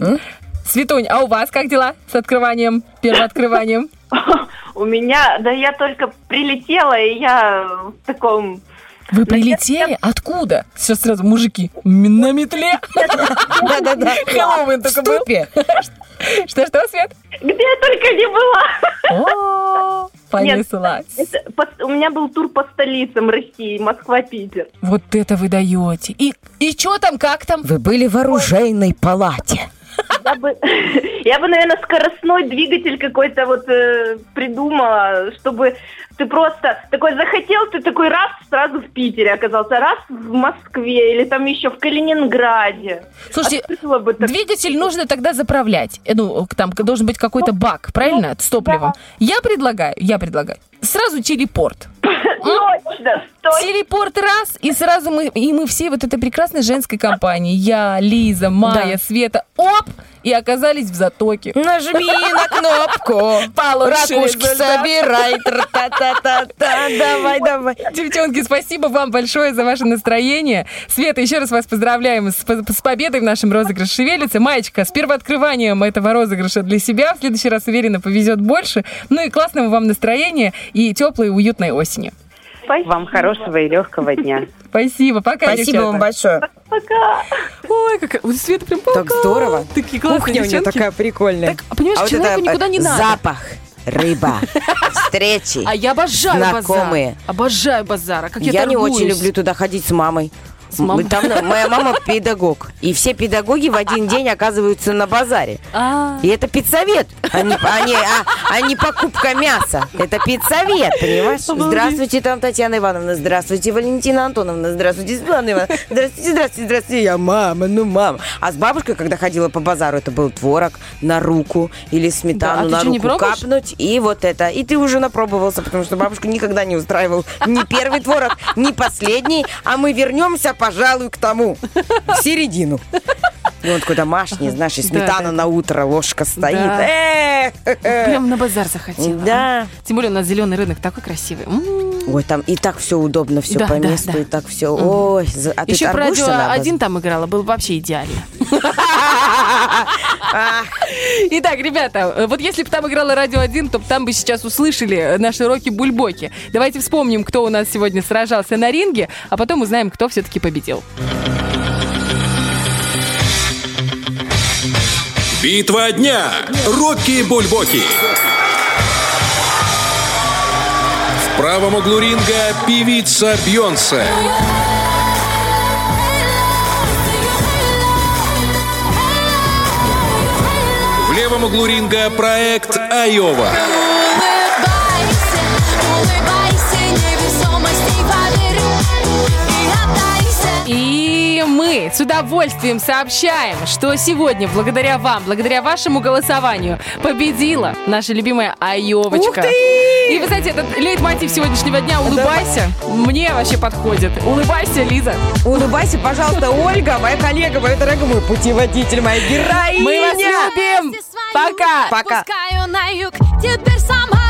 М? Светунь, а у вас как дела с открыванием, первооткрыванием? [laughs] У меня, да я только прилетела, и я в таком... Вы прилетели? Откуда? Сейчас сразу мужики. На метле. Да-да-да. [laughs] Хэллоуин только был. Что-что, Свет? Где я только не была. Понеслась. Это по- у меня был тур по столицам России, Москва, Питер. Вот это вы даете. И, и что там, как там? Вы были в оружейной палате. Я бы, [laughs] я бы, наверное, скоростной двигатель какой-то вот э, придумала, чтобы ты просто такой захотел, ты такой раз сразу в Питере оказался, раз в Москве или там еще в Калининграде. Слушайте, Открыла бы так- двигатель нужно тогда заправлять. Э, Ну, там должен быть какой-то бак, правильно, с топливом. Я предлагаю, я предлагаю, сразу телепорт. Точно, Телепорт раз, и сразу мы, и мы все вот этой прекрасной женской компании. Я, Лиза, Майя, Света, оп, и оказались в затоке. Нажми на кнопку. [laughs] Ракушки собирай. Давай, давай. Девчонки, спасибо вам большое за ваше настроение. Света, еще раз вас поздравляем с, по- с победой в нашем розыгрыше «Шевелится». Маечка, с первооткрыванием этого розыгрыша для себя. В следующий раз, уверенно, повезет больше. Ну и классного вам настроения и теплой уютной осени. Вам хорошего и легкого дня. Спасибо, пока, Спасибо девчата. вам большое. Пока. Ой, какая... вот Света прям пока. Так здорово. Такие классные Кухня у нее такая прикольная. Так, понимаешь, а вот человеку это, никуда не надо. Запах, рыба, [laughs] встречи. А я обожаю Знакомые. базар. Обожаю базар. А как я, Я не очень люблю туда ходить с мамой. Там, ну, моя мама педагог. И все педагоги в один день оказываются на базаре. А, И это педсовет, а не, а не- а- а не покупка мяса. Это педсовет, понимаешь? Здравствуйте, там Татьяна Ивановна. Здравствуйте, Валентина Антоновна. Здравствуйте, Светлана Ивановна. Здравствуйте, здравствуйте, здравствуйте. Я мама, ну мама. А с бабушкой, когда ходила по базару, это был творог на руку или сметану Да, а на руку капнуть. И вот это. И ты уже напробовался, потому что бабушка никогда не устраивал ни первый творог, ни последний. А мы вернемся, пожалуй, к тому. [laughs] В середину. И вот такой домашний, знаешь, и сметана да. на утро, ложка стоит. Да. Прям на базар захотела. Да. Тем более у нас зеленый рынок такой красивый. М. Ой, там и так все удобно, все по месту, и так все. Ой, а ты Еще про радио один там играла, было вообще идеально. [laughs] [laughs] Итак, ребята, вот если бы там играла радио 1, то там бы сейчас услышали наши роки-бульбоки. Давайте вспомним, кто у нас сегодня сражался на ринге, а потом узнаем, кто все-таки победил. Битва дня. Рокки Бульбоки. В правом углу ринга певица Бьонсе. В левом углу ринга проект Айова. И мы с удовольствием сообщаем, что сегодня, благодаря вам, благодаря вашему голосованию, победила наша любимая Айовочка. Ух ты! И вы знаете, этот лейтмотив сегодняшнего дня «Улыбайся» мне вообще подходит. Улыбайся, Лиза. Улыбайся, пожалуйста, Ольга, моя коллега, моя дорогая, мой путеводитель, моя героиня. Мы вас любим. Пока. Пока. Пускаю на юг, теперь сама